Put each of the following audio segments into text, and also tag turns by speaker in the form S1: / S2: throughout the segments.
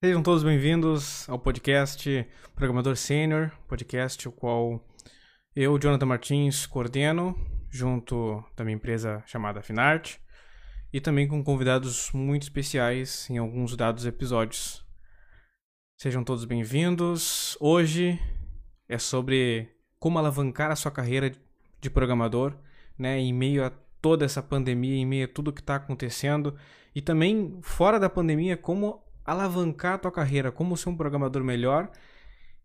S1: Sejam todos bem-vindos ao podcast Programador Sênior, podcast o qual eu, Jonathan Martins, coordeno, junto da minha empresa chamada Finart, e também com convidados muito especiais em alguns dados episódios. Sejam todos bem-vindos. Hoje é sobre como alavancar a sua carreira de programador, né, em meio a toda essa pandemia, em meio a tudo que está acontecendo, e também fora da pandemia, como alavancar a tua carreira, como ser um programador melhor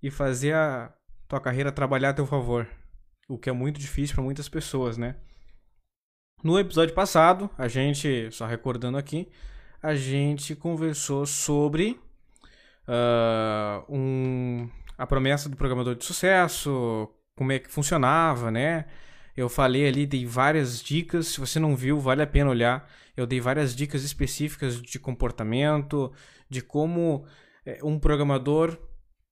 S1: e fazer a tua carreira trabalhar a teu favor. O que é muito difícil para muitas pessoas, né? No episódio passado, a gente, só recordando aqui, a gente conversou sobre uh, um, a promessa do programador de sucesso, como é que funcionava, né? Eu falei ali, dei várias dicas. Se você não viu, vale a pena olhar. Eu dei várias dicas específicas de comportamento, de como é, um programador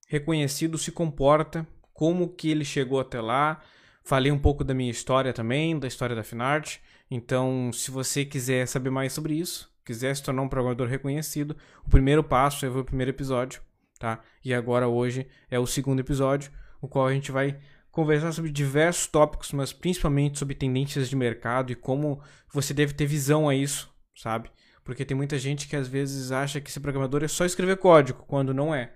S1: reconhecido se comporta, como que ele chegou até lá. Falei um pouco da minha história também, da história da Finart. Então, se você quiser saber mais sobre isso, quiser se tornar um programador reconhecido, o primeiro passo é o primeiro episódio, tá? E agora hoje é o segundo episódio, o qual a gente vai conversar sobre diversos tópicos, mas principalmente sobre tendências de mercado e como você deve ter visão a isso, sabe? Porque tem muita gente que às vezes acha que ser programador é só escrever código, quando não é.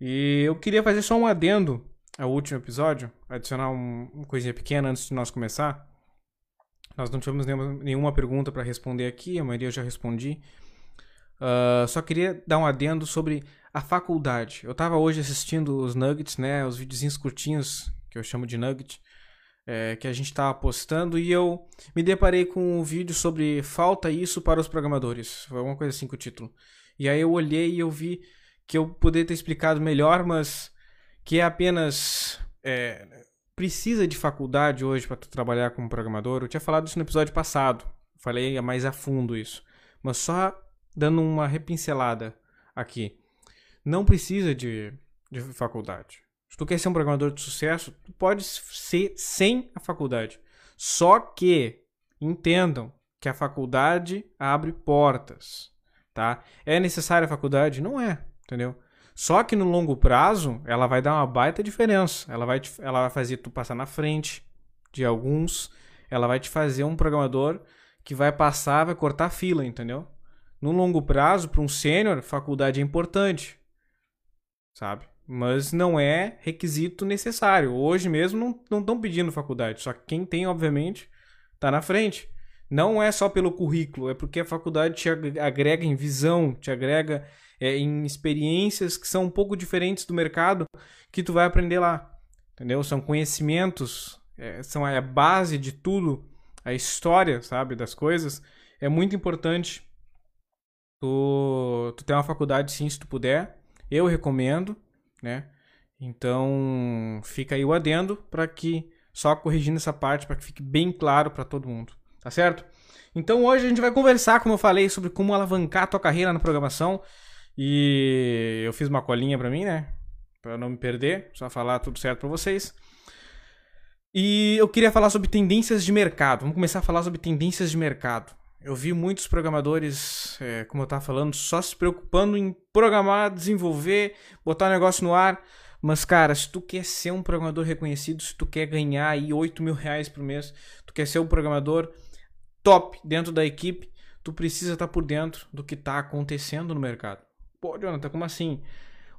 S1: E eu queria fazer só um adendo ao último episódio, adicionar um, uma coisinha pequena antes de nós começar. Nós não tivemos nenhuma, nenhuma pergunta para responder aqui, a maioria eu já respondi. Uh, só queria dar um adendo sobre a faculdade. Eu estava hoje assistindo os nuggets, né, os videozinhos curtinhos que eu chamo de nugget, é, que a gente estava postando, e eu me deparei com um vídeo sobre falta isso para os programadores. Foi alguma coisa assim com o título. E aí eu olhei e eu vi que eu poderia ter explicado melhor, mas que é apenas. É, precisa de faculdade hoje para trabalhar como programador. Eu tinha falado isso no episódio passado. Falei mais a fundo isso. Mas só dando uma repincelada aqui. Não precisa de, de faculdade. Se tu quer ser um programador de sucesso, tu pode ser sem a faculdade. Só que entendam que a faculdade abre portas, tá? É necessária a faculdade? Não é, entendeu? Só que no longo prazo, ela vai dar uma baita diferença. Ela vai, te, ela vai fazer tu passar na frente de alguns. Ela vai te fazer um programador que vai passar, vai cortar fila, entendeu? No longo prazo, para um sênior, faculdade é importante, sabe? Mas não é requisito necessário. Hoje mesmo não estão pedindo faculdade, só que quem tem, obviamente, está na frente. Não é só pelo currículo, é porque a faculdade te agrega em visão, te agrega é, em experiências que são um pouco diferentes do mercado que tu vai aprender lá. Entendeu? São conhecimentos, é, são a base de tudo, a história, sabe, das coisas. É muito importante tu, tu ter uma faculdade sim, se tu puder. Eu recomendo, né? Então, fica aí o adendo para que só corrigindo essa parte para que fique bem claro para todo mundo, tá certo? Então, hoje a gente vai conversar, como eu falei, sobre como alavancar a tua carreira na programação. E eu fiz uma colinha para mim, né? Para não me perder, só falar tudo certo para vocês. E eu queria falar sobre tendências de mercado. Vamos começar a falar sobre tendências de mercado. Eu vi muitos programadores, é, como eu estava falando, só se preocupando em programar, desenvolver, botar o negócio no ar. Mas, cara, se tu quer ser um programador reconhecido, se tu quer ganhar aí 8 mil reais por mês, tu quer ser um programador top dentro da equipe, tu precisa estar tá por dentro do que está acontecendo no mercado. Pô, Jonathan, como assim?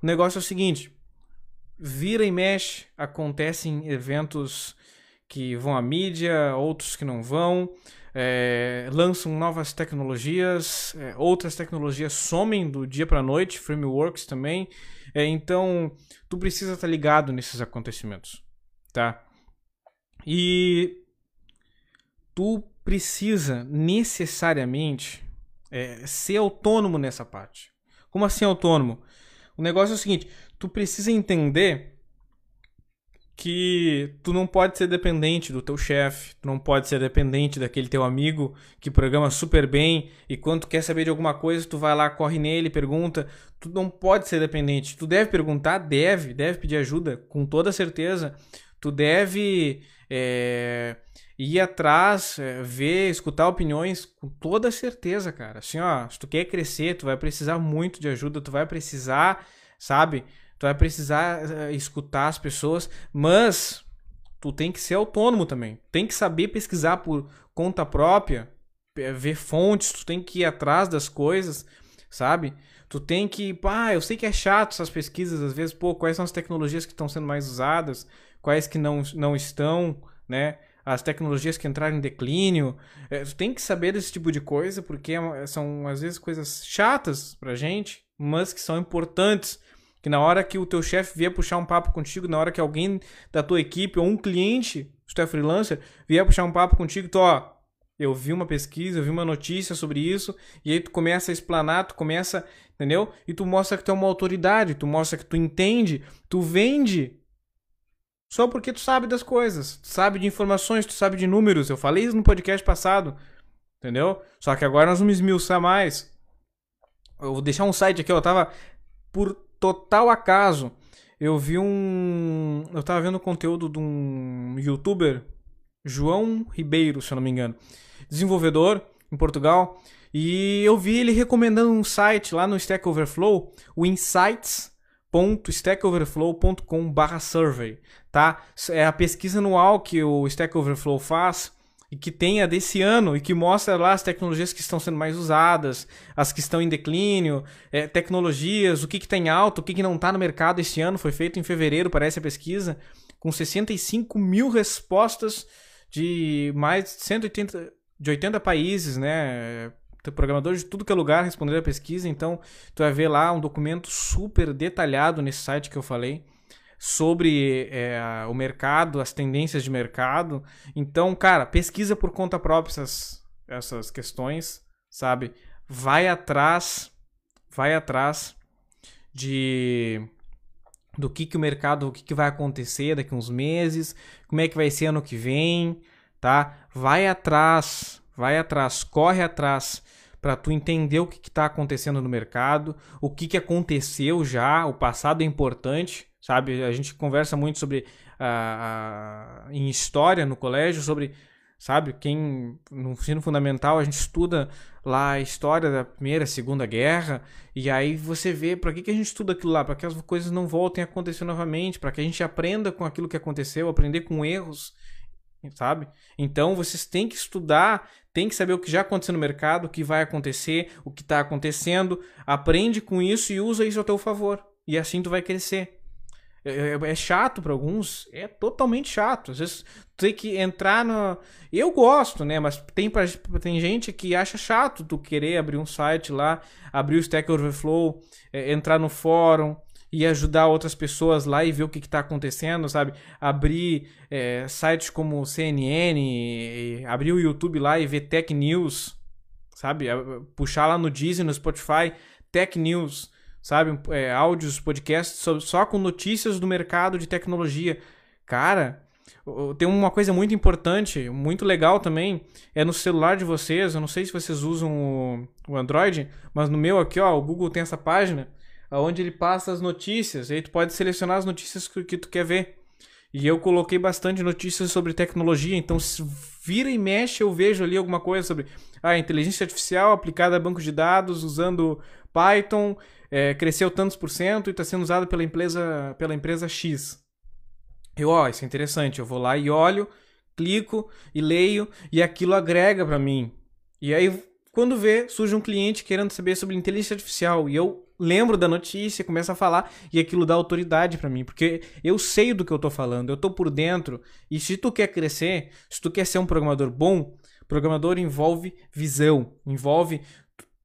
S1: O negócio é o seguinte: vira e mexe, acontecem eventos que vão à mídia, outros que não vão é, lançam novas tecnologias, é, outras tecnologias somem do dia para a noite, frameworks também. É, então, tu precisa estar tá ligado nesses acontecimentos, tá? E tu precisa necessariamente é, ser autônomo nessa parte. Como assim autônomo? O negócio é o seguinte: tu precisa entender que tu não pode ser dependente do teu chefe, tu não pode ser dependente daquele teu amigo que programa super bem e quando tu quer saber de alguma coisa, tu vai lá, corre nele, pergunta. Tu não pode ser dependente. Tu deve perguntar, deve, deve pedir ajuda, com toda certeza. Tu deve é, ir atrás, é, ver, escutar opiniões com toda certeza, cara. Assim, ó, se tu quer crescer, tu vai precisar muito de ajuda, tu vai precisar, sabe? Tu vai precisar uh, escutar as pessoas, mas tu tem que ser autônomo também. Tem que saber pesquisar por conta própria, ver fontes, tu tem que ir atrás das coisas, sabe? Tu tem que, pá, eu sei que é chato essas pesquisas às vezes, pô, quais são as tecnologias que estão sendo mais usadas, quais que não, não estão, né? As tecnologias que entraram em declínio. É, tu tem que saber desse tipo de coisa, porque é são às vezes coisas chatas pra gente, mas que são importantes. Que na hora que o teu chefe vier puxar um papo contigo, na hora que alguém da tua equipe ou um cliente, se tu é freelancer, vier puxar um papo contigo, tu, ó, eu vi uma pesquisa, eu vi uma notícia sobre isso, e aí tu começa a explanar, tu começa, entendeu? E tu mostra que tu é uma autoridade, tu mostra que tu entende, tu vende só porque tu sabe das coisas, tu sabe de informações, tu sabe de números. Eu falei isso no podcast passado, entendeu? Só que agora nós vamos esmiuçar mais. Eu vou deixar um site aqui, eu tava por total acaso, eu vi um, eu tava vendo conteúdo de um youtuber João Ribeiro, se eu não me engano desenvolvedor em Portugal. E eu vi ele recomendando um site lá no Stack Overflow, o insights.stackoverflow.com/survey, tá? É a pesquisa anual que o Stack Overflow faz e que tem a desse ano e que mostra lá as tecnologias que estão sendo mais usadas, as que estão em declínio, é, tecnologias, o que está em alta, o que, que não está no mercado esse ano. Foi feito em fevereiro, parece a pesquisa, com 65 mil respostas de mais de 180 de 80 países, né? Programadores de tudo que é lugar responderam a pesquisa, então tu vai ver lá um documento super detalhado nesse site que eu falei sobre é, o mercado, as tendências de mercado. Então, cara, pesquisa por conta própria essas, essas questões, sabe? Vai atrás, vai atrás de do que, que o mercado, o que, que vai acontecer daqui uns meses, como é que vai ser ano que vem, tá? Vai atrás, vai atrás, corre atrás para tu entender o que está acontecendo no mercado, o que, que aconteceu já, o passado é importante, sabe? A gente conversa muito sobre uh, uh, em história no colégio sobre sabe? Quem no ensino fundamental a gente estuda lá a história da Primeira, Segunda Guerra, e aí você vê para que, que a gente estuda aquilo lá, para que as coisas não voltem a acontecer novamente, para que a gente aprenda com aquilo que aconteceu, aprender com erros sabe? Então vocês têm que estudar, tem que saber o que já aconteceu no mercado, o que vai acontecer, o que está acontecendo, aprende com isso e usa isso a teu favor. E assim tu vai crescer. É, é, é chato para alguns, é totalmente chato. Às vezes tem que entrar no. Eu gosto, né? Mas tem, pra... tem gente que acha chato tu querer abrir um site lá, abrir o Stack Overflow, é, entrar no fórum, e ajudar outras pessoas lá e ver o que está acontecendo, sabe? Abrir é, sites como CNN, abrir o YouTube lá e ver Tech News, sabe? Puxar lá no Disney, no Spotify, Tech News, sabe? É, áudios, podcasts só com notícias do mercado de tecnologia. Cara, tem uma coisa muito importante, muito legal também, é no celular de vocês. Eu não sei se vocês usam o, o Android, mas no meu aqui, ó, o Google tem essa página onde ele passa as notícias. E aí tu pode selecionar as notícias que, que tu quer ver. E eu coloquei bastante notícias sobre tecnologia, então se vira e mexe eu vejo ali alguma coisa sobre a ah, inteligência artificial aplicada a banco de dados usando Python, é, cresceu tantos por cento e está sendo usado pela empresa, pela empresa X. Eu, ó, isso é interessante, eu vou lá e olho, clico e leio e aquilo agrega para mim. E aí quando vê, surge um cliente querendo saber sobre inteligência artificial e eu lembro da notícia, começo a falar e aquilo dá autoridade para mim, porque eu sei do que eu tô falando, eu tô por dentro. E se tu quer crescer, se tu quer ser um programador bom, programador envolve visão, envolve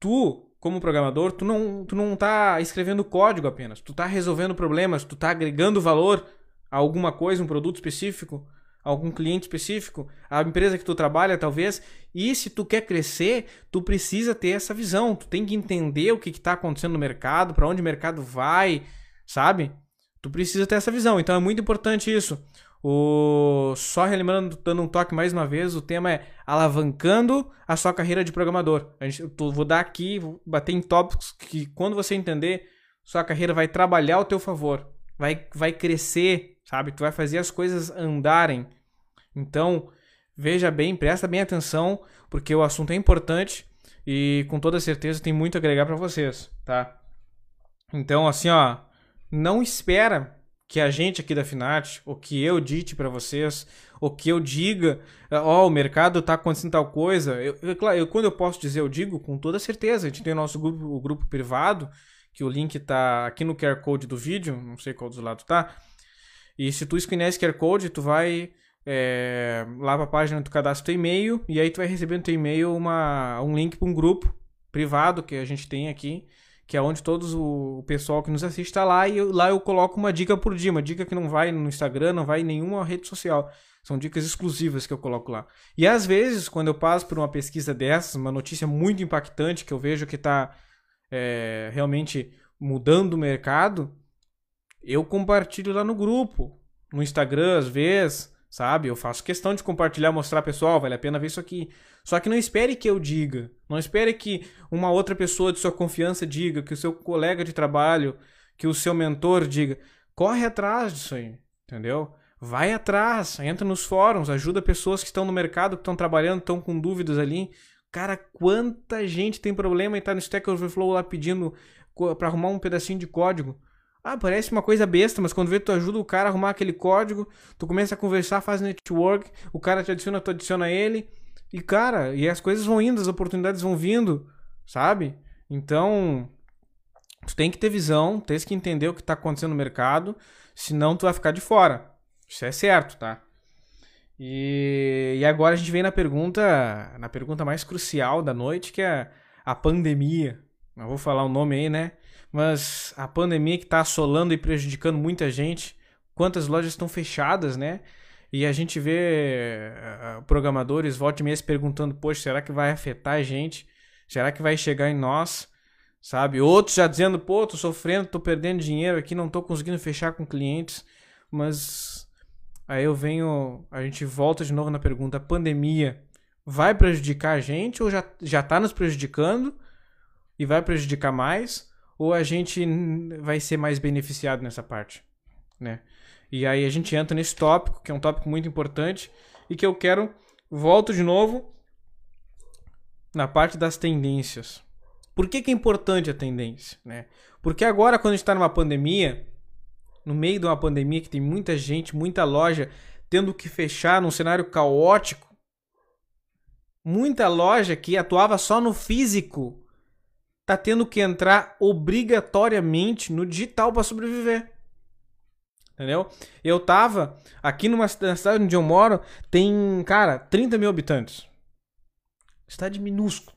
S1: tu como programador, tu não, tu não tá escrevendo código apenas, tu tá resolvendo problemas, tu tá agregando valor a alguma coisa, um produto específico, algum cliente específico, a empresa que tu trabalha talvez, e se tu quer crescer, tu precisa ter essa visão, tu tem que entender o que está acontecendo no mercado, para onde o mercado vai, sabe? Tu precisa ter essa visão, então é muito importante isso. O... Só relembrando, dando um toque mais uma vez, o tema é alavancando a sua carreira de programador. A gente, eu vou dar aqui, vou bater em tópicos que quando você entender, sua carreira vai trabalhar ao teu favor, vai, vai crescer, sabe? Tu vai fazer as coisas andarem. Então, veja bem, presta bem atenção, porque o assunto é importante e com toda certeza tem muito a agregar para vocês, tá? Então, assim, ó, não espera que a gente aqui da Finart, ou que eu dite para vocês, ou que eu diga, ó, oh, o mercado tá acontecendo tal coisa. Eu, eu, eu, quando eu posso dizer, eu digo com toda certeza. A gente tem o nosso grupo, o grupo privado, que o link tá aqui no QR Code do vídeo, não sei qual dos lados tá. E se tu escanear esse QR Code, tu vai é, lá para a página, tu cadastra teu e-mail e aí tu vai receber no teu e-mail uma, um link para um grupo privado que a gente tem aqui, que é onde todos o, o pessoal que nos assiste está lá e eu, lá eu coloco uma dica por dia, uma dica que não vai no Instagram, não vai em nenhuma rede social. São dicas exclusivas que eu coloco lá. E às vezes, quando eu passo por uma pesquisa dessas, uma notícia muito impactante que eu vejo que está é, realmente mudando o mercado, eu compartilho lá no grupo, no Instagram às vezes, sabe? Eu faço questão de compartilhar, mostrar pessoal, vale a pena ver isso aqui. Só que não espere que eu diga, não espere que uma outra pessoa de sua confiança diga, que o seu colega de trabalho, que o seu mentor diga. Corre atrás disso aí, entendeu? Vai atrás, entra nos fóruns, ajuda pessoas que estão no mercado, que estão trabalhando, estão com dúvidas ali. Cara, quanta gente tem problema e tá no Stack Overflow lá pedindo para arrumar um pedacinho de código. Ah, parece uma coisa besta, mas quando vê tu ajuda o cara a arrumar aquele código, tu começa a conversar, faz network, o cara te adiciona, tu adiciona ele. E cara, e as coisas vão indo, as oportunidades vão vindo, sabe? Então, tu tem que ter visão, tens que entender o que está acontecendo no mercado, senão tu vai ficar de fora. Isso é certo, tá? E, e agora a gente vem na pergunta, na pergunta mais crucial da noite, que é a pandemia. Não vou falar o nome aí, né? Mas a pandemia que está assolando e prejudicando muita gente, quantas lojas estão fechadas, né? E a gente vê uh, programadores volta e meia se perguntando, poxa, será que vai afetar a gente? Será que vai chegar em nós? Sabe? Outros já dizendo, pô, tô sofrendo, tô perdendo dinheiro aqui, não tô conseguindo fechar com clientes. Mas aí eu venho, a gente volta de novo na pergunta, a pandemia vai prejudicar a gente ou já, já tá nos prejudicando e vai prejudicar mais? Ou a gente vai ser mais beneficiado nessa parte, né? E aí a gente entra nesse tópico, que é um tópico muito importante e que eu quero volto de novo na parte das tendências. Por que, que é importante a tendência, né? Porque agora quando a gente está numa pandemia, no meio de uma pandemia que tem muita gente, muita loja tendo que fechar num cenário caótico, muita loja que atuava só no físico tá tendo que entrar obrigatoriamente no digital para sobreviver. Entendeu? Eu tava aqui numa cidade onde eu moro, tem, cara, 30 mil habitantes. Cidade minúscula.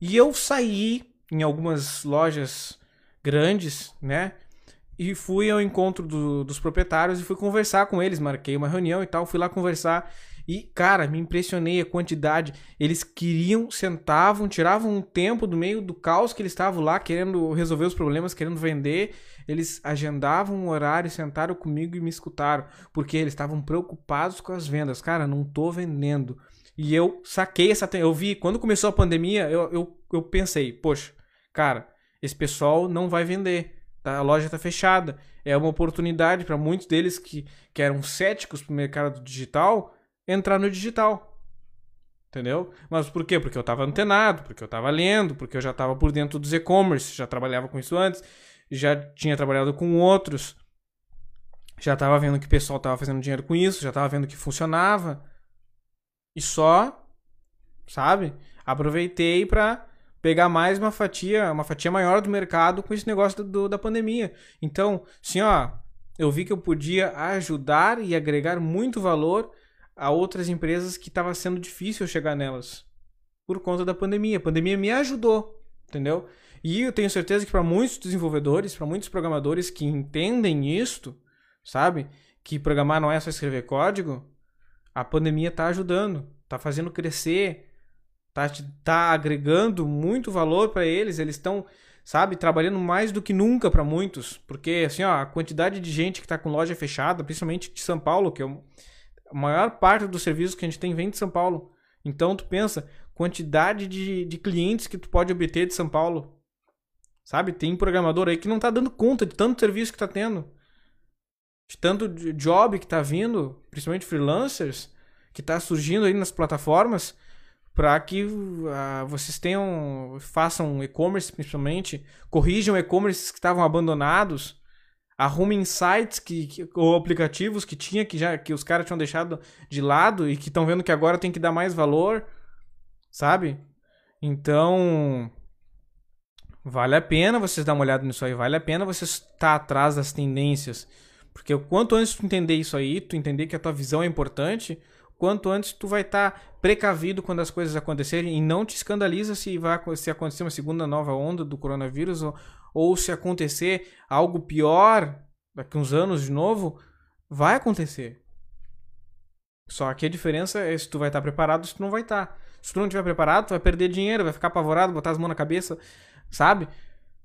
S1: E eu saí em algumas lojas grandes, né? E fui ao encontro do, dos proprietários e fui conversar com eles. Marquei uma reunião e tal. Fui lá conversar. E, cara, me impressionei a quantidade. Eles queriam, sentavam, tiravam um tempo do meio do caos que eles estavam lá, querendo resolver os problemas, querendo vender. Eles agendavam um horário, sentaram comigo e me escutaram. Porque eles estavam preocupados com as vendas. Cara, não tô vendendo. E eu saquei essa. Eu vi, quando começou a pandemia, eu, eu, eu pensei, poxa, cara, esse pessoal não vai vender. Tá? A loja está fechada. É uma oportunidade para muitos deles que, que eram céticos para o mercado digital entrar no digital. Entendeu? Mas por quê? Porque eu estava antenado, porque eu estava lendo, porque eu já estava por dentro dos e-commerce, já trabalhava com isso antes, já tinha trabalhado com outros, já estava vendo que o pessoal estava fazendo dinheiro com isso, já estava vendo que funcionava. E só, sabe? Aproveitei para pegar mais uma fatia, uma fatia maior do mercado com esse negócio do, da pandemia. Então, assim, ó, eu vi que eu podia ajudar e agregar muito valor a outras empresas que estava sendo difícil chegar nelas por conta da pandemia. A pandemia me ajudou, entendeu? E eu tenho certeza que para muitos desenvolvedores, para muitos programadores que entendem isto, sabe? Que programar não é só escrever código, a pandemia está ajudando, está fazendo crescer, está tá agregando muito valor para eles, eles estão, sabe, trabalhando mais do que nunca para muitos, porque assim, ó, a quantidade de gente que está com loja fechada, principalmente de São Paulo, que é um, a maior parte dos serviços que a gente tem vem de São Paulo. Então tu pensa, quantidade de, de clientes que tu pode obter de São Paulo. Sabe? Tem programador aí que não tá dando conta de tanto serviço que tá tendo. De tanto job que tá vindo, principalmente freelancers, que está surgindo aí nas plataformas para que uh, vocês tenham, façam e-commerce principalmente, corrijam e-commerces que estavam abandonados, arrumem sites que, que, ou aplicativos que tinha que já que os caras tinham deixado de lado e que estão vendo que agora tem que dar mais valor, sabe? Então, vale a pena vocês dar uma olhada nisso aí, vale a pena você estar atrás das tendências. Porque quanto antes tu entender isso aí, tu entender que a tua visão é importante, quanto antes tu vai estar tá precavido quando as coisas acontecerem e não te escandaliza se vai se acontecer uma segunda nova onda do coronavírus ou, ou se acontecer algo pior daqui uns anos de novo, vai acontecer. Só que a diferença é se tu vai estar preparado se tu não vai estar. Se tu não estiver preparado, tu vai perder dinheiro, vai ficar apavorado, botar as mãos na cabeça, sabe?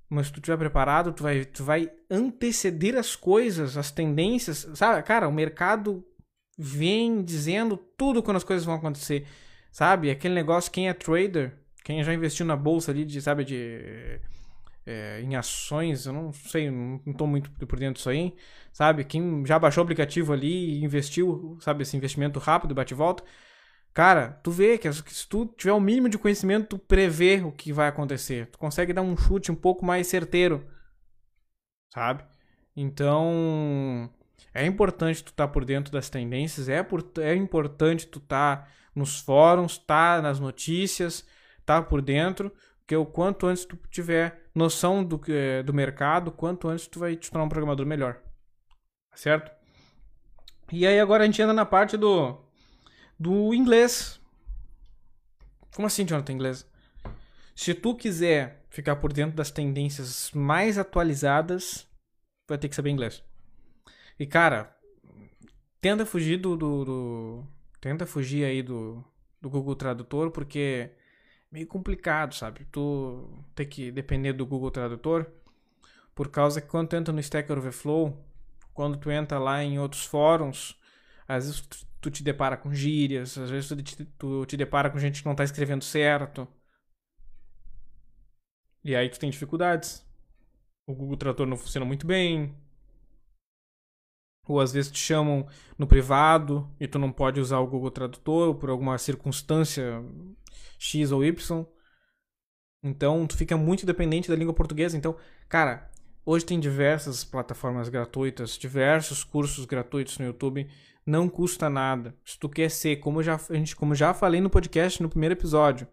S1: Mas se tu estiver preparado, tu vai, tu vai anteceder as coisas, as tendências, sabe? Cara, o mercado vem dizendo tudo quando as coisas vão acontecer, sabe? Aquele negócio, quem é trader, quem já investiu na bolsa ali, de, sabe, de... É, em ações, eu não sei, não estou muito por dentro disso aí, sabe? Quem já baixou o aplicativo ali e investiu, sabe, esse investimento rápido, bate e volta, cara, tu vê que se tu tiver o mínimo de conhecimento, tu prevê o que vai acontecer, tu consegue dar um chute um pouco mais certeiro, sabe? Então, é importante tu estar tá por dentro das tendências, é, por, é importante tu estar tá nos fóruns, tá nas notícias, tá por dentro, porque o quanto antes tu tiver noção do, do mercado, quanto antes tu vai te tornar um programador melhor. Certo? E aí agora a gente entra na parte do, do inglês. Como assim, Jonathan, inglês? Se tu quiser ficar por dentro das tendências mais atualizadas, vai ter que saber inglês. E, cara, tenta fugir do, do, do, Tenta fugir aí do, do Google Tradutor, porque meio complicado, sabe? Tu ter que depender do Google Tradutor, por causa que quando tu entra no Stack Overflow, quando tu entra lá em outros fóruns, às vezes tu, tu te depara com gírias, às vezes tu te, tu te depara com gente que não tá escrevendo certo. E aí tu tem dificuldades. O Google Tradutor não funciona muito bem, ou às vezes te chamam no privado e tu não pode usar o Google Tradutor por alguma circunstância X ou Y. Então tu fica muito dependente da língua portuguesa. Então, cara, hoje tem diversas plataformas gratuitas, diversos cursos gratuitos no YouTube. Não custa nada. Se tu quer ser, como já, a gente, como já falei no podcast no primeiro episódio,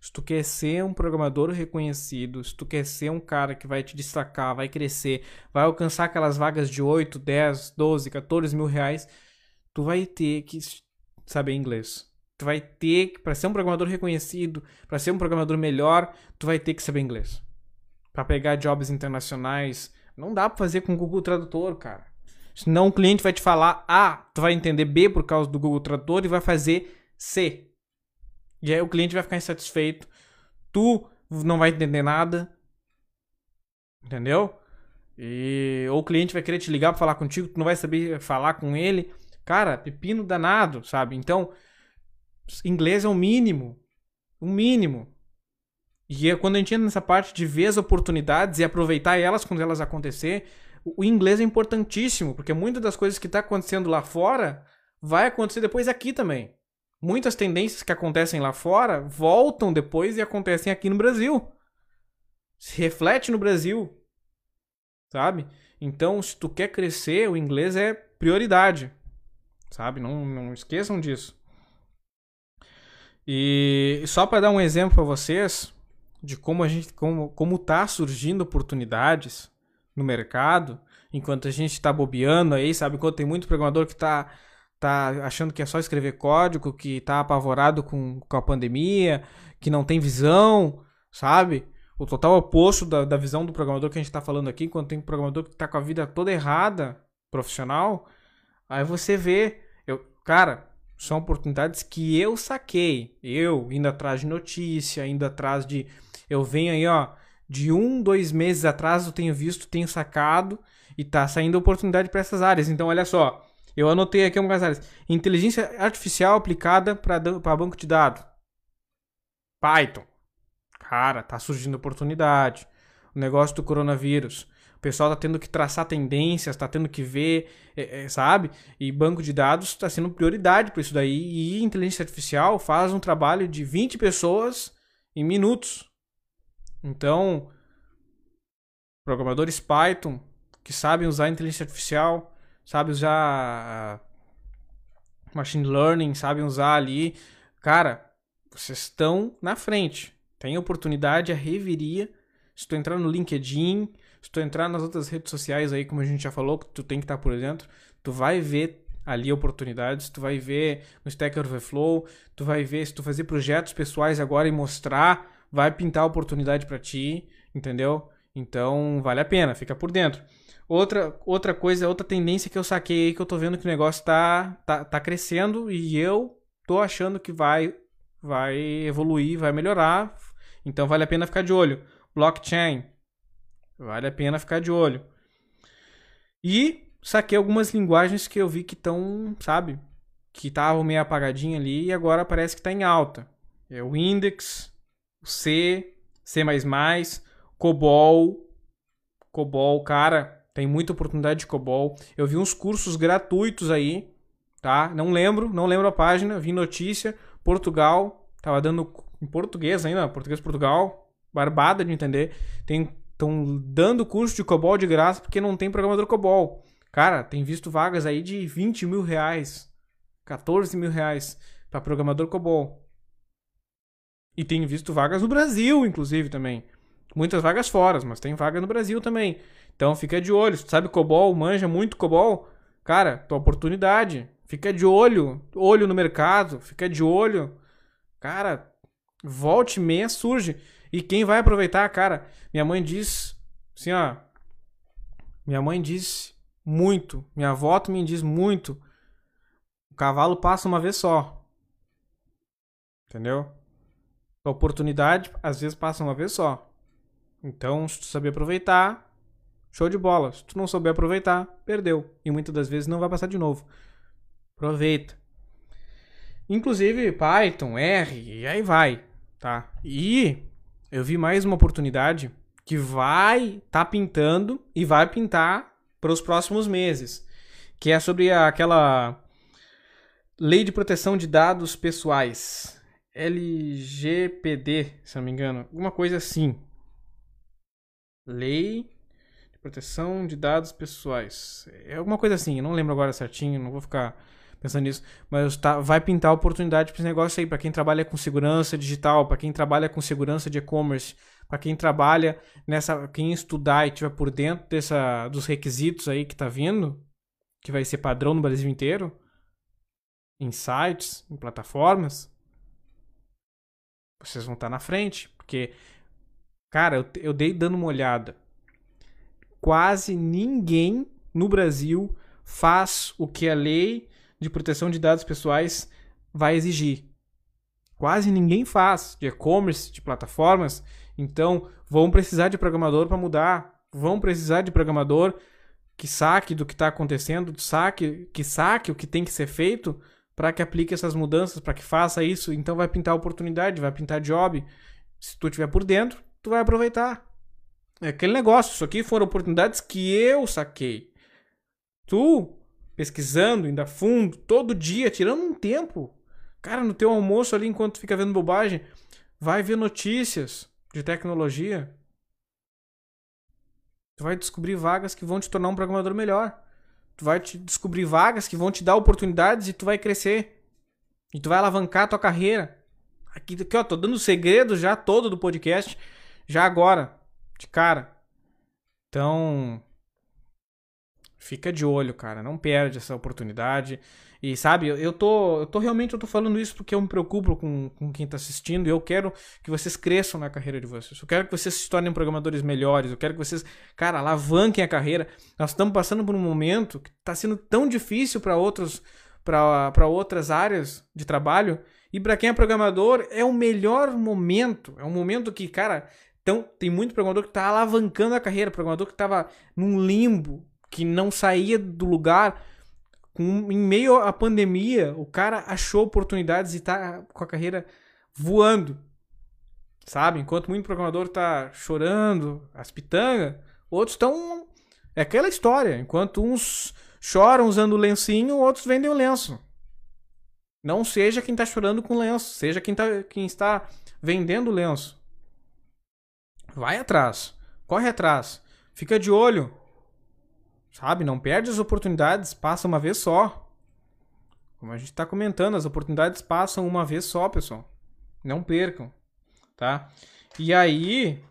S1: se tu quer ser um programador reconhecido, se tu quer ser um cara que vai te destacar, vai crescer, vai alcançar aquelas vagas de 8, 10, 12, 14 mil reais, tu vai ter que saber inglês. Tu vai ter que, para ser um programador reconhecido, para ser um programador melhor, tu vai ter que saber inglês. Para pegar jobs internacionais, não dá para fazer com o Google Tradutor, cara. Senão o cliente vai te falar A, tu vai entender B por causa do Google Tradutor e vai fazer C. E aí o cliente vai ficar insatisfeito. Tu não vai entender nada. Entendeu? E ou o cliente vai querer te ligar para falar contigo, tu não vai saber falar com ele. Cara, pepino danado, sabe? Então, inglês é o mínimo. O mínimo. E é quando a gente entra nessa parte de ver as oportunidades e aproveitar elas quando elas acontecer, o inglês é importantíssimo, porque muitas das coisas que está acontecendo lá fora vai acontecer depois aqui também muitas tendências que acontecem lá fora voltam depois e acontecem aqui no Brasil. Se reflete no Brasil. Sabe? Então, se tu quer crescer, o inglês é prioridade. Sabe? Não, não esqueçam disso. E só para dar um exemplo para vocês de como a gente como como tá surgindo oportunidades no mercado, enquanto a gente está bobeando aí, sabe? Enquanto tem muito programador que está tá achando que é só escrever código, que tá apavorado com, com a pandemia, que não tem visão, sabe? O total oposto da, da visão do programador que a gente tá falando aqui, quando tem um programador que tá com a vida toda errada, profissional, aí você vê, eu, cara, são oportunidades que eu saquei, eu indo atrás de notícia, indo atrás de, eu venho aí, ó, de um, dois meses atrás eu tenho visto, tenho sacado e tá saindo oportunidade para essas áreas. Então, olha só, eu anotei aqui algumas áreas. Inteligência artificial aplicada para banco de dados. Python. Cara, tá surgindo oportunidade. O negócio do coronavírus. o pessoal tá tendo que traçar tendências, tá tendo que ver, é, é, sabe? E banco de dados está sendo prioridade para isso daí. E inteligência artificial faz um trabalho de 20 pessoas em minutos. Então, programadores Python que sabem usar inteligência artificial, sabem usar ah, machine learning, sabem usar ali, cara, vocês estão na frente. Tem oportunidade, a reviria. Se tu entrar no LinkedIn, se tu entrar nas outras redes sociais aí, como a gente já falou, que tu tem que estar por dentro, tu vai ver ali oportunidades, tu vai ver no Stack Overflow, tu vai ver se tu fazer projetos pessoais agora e mostrar, vai pintar oportunidade para ti, entendeu? Então, vale a pena, fica por dentro. Outra, outra coisa, outra tendência que eu saquei aí, que eu tô vendo que o negócio tá, tá, tá crescendo e eu tô achando que vai, vai evoluir, vai melhorar. Então, vale a pena ficar de olho. Blockchain, Vale a pena ficar de olho. E saquei algumas linguagens que eu vi que estão, sabe, que estavam meio apagadinha ali e agora parece que está em alta. É o Index, o C, C++, COBOL. COBOL, cara, tem muita oportunidade de COBOL. Eu vi uns cursos gratuitos aí, tá? Não lembro, não lembro a página, vi notícia, Portugal, tava dando em português ainda, português Portugal, barbada de entender. Estão dando curso de COBOL de graça porque não tem programador COBOL. Cara, tem visto vagas aí de 20 mil reais, 14 mil reais para programador COBOL. E tem visto vagas no Brasil, inclusive, também. Muitas vagas fora, mas tem vaga no Brasil também. Então fica de olho. Sabe COBOL, manja muito COBOL, cara, tua oportunidade. Fica de olho, olho no mercado, fica de olho. Cara, volte meia surge. E quem vai aproveitar, cara? Minha mãe diz, assim, ó. Minha mãe diz muito. Minha avó também diz muito. O cavalo passa uma vez só. Entendeu? A oportunidade, às vezes, passa uma vez só. Então, se tu saber aproveitar, show de bola. Se tu não souber aproveitar, perdeu. E muitas das vezes não vai passar de novo. Aproveita. Inclusive Python, R, e aí vai, tá? E eu vi mais uma oportunidade que vai tá pintando e vai pintar para os próximos meses, que é sobre aquela Lei de Proteção de Dados Pessoais, LGPD, se não me engano, alguma coisa assim. Lei de Proteção de Dados Pessoais. É alguma coisa assim, eu não lembro agora certinho, não vou ficar pensando nisso. Mas tá, vai pintar oportunidade para esse negócio aí, para quem trabalha com segurança digital, para quem trabalha com segurança de e-commerce, para quem trabalha nessa, quem estudar e tiver por dentro dessa, dos requisitos aí que tá vindo, que vai ser padrão no Brasil inteiro, em sites, em plataformas, vocês vão estar tá na frente, porque, cara, eu, eu dei dando uma olhada. Quase ninguém no Brasil faz o que a lei de proteção de dados pessoais vai exigir. Quase ninguém faz de e-commerce, de plataformas, então vão precisar de programador para mudar, vão precisar de programador que saque do que está acontecendo, saque, que saque o que tem que ser feito para que aplique essas mudanças, para que faça isso. Então vai pintar oportunidade, vai pintar job. Se tu estiver por dentro, tu vai aproveitar. É aquele negócio. Isso aqui foram oportunidades que eu saquei. Tu pesquisando, ainda fundo, todo dia, tirando um tempo. Cara, no teu almoço ali, enquanto fica vendo bobagem, vai ver notícias de tecnologia. Tu vai descobrir vagas que vão te tornar um programador melhor. Tu vai te descobrir vagas que vão te dar oportunidades e tu vai crescer. E tu vai alavancar a tua carreira. Aqui, aqui ó, tô dando o segredo já todo do podcast, já agora, de cara. Então, Fica de olho, cara. Não perde essa oportunidade. E sabe, eu tô, eu tô realmente eu tô falando isso porque eu me preocupo com, com quem tá assistindo e eu quero que vocês cresçam na carreira de vocês. Eu quero que vocês se tornem programadores melhores. Eu quero que vocês, cara, alavanquem a carreira. Nós estamos passando por um momento que tá sendo tão difícil para outros para outras áreas de trabalho. E para quem é programador, é o melhor momento. É um momento que, cara, então, tem muito programador que está alavancando a carreira, programador que estava num limbo, que não saía do lugar. Com, em meio à pandemia, o cara achou oportunidades e tá com a carreira voando. Sabe? Enquanto muito programador tá chorando, as pitangas, outros estão É aquela história. Enquanto uns choram usando lencinho, outros vendem o lenço. Não seja quem está chorando com lenço, seja quem, tá, quem está vendendo lenço. Vai atrás, corre atrás, fica de olho. Sabe, não perde as oportunidades, passa uma vez só. Como a gente está comentando, as oportunidades passam uma vez só, pessoal. Não percam, tá? E aí,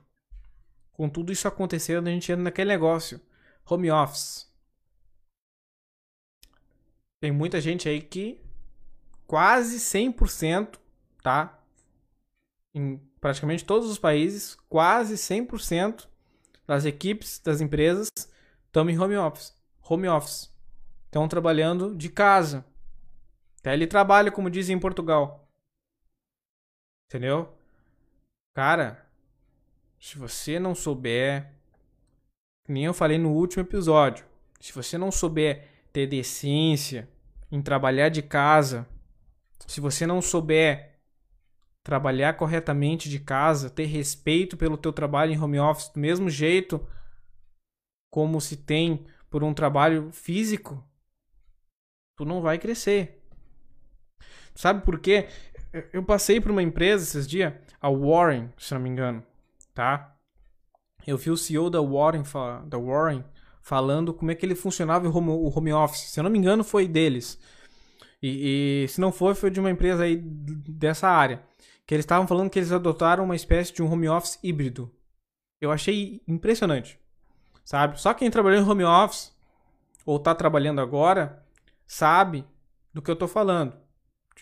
S1: com tudo isso acontecendo, a gente entra naquele negócio, home office. Tem muita gente aí que quase 100%, tá? Em praticamente todos os países, quase 100% das equipes das empresas estão em home office. Home office. Estão trabalhando de casa. Teletrabalho, como dizem em Portugal. Entendeu? Cara, se você não souber, nem eu falei no último episódio, se você não souber ter decência em trabalhar de casa, se você não souber trabalhar corretamente de casa, ter respeito pelo teu trabalho em home office do mesmo jeito como se tem por um trabalho físico, tu não vai crescer. Sabe por quê? Eu passei por uma empresa esses dias, a Warren, se não me engano, tá? Eu vi o CEO da Warren, da Warren falando como é que ele funcionava o home, o home office. Se eu não me engano, foi deles. E, e, se não foi, foi de uma empresa aí dessa área. Que eles estavam falando que eles adotaram uma espécie de um home office híbrido. Eu achei impressionante. Sabe? Só quem trabalhou em home office ou está trabalhando agora sabe do que eu estou falando.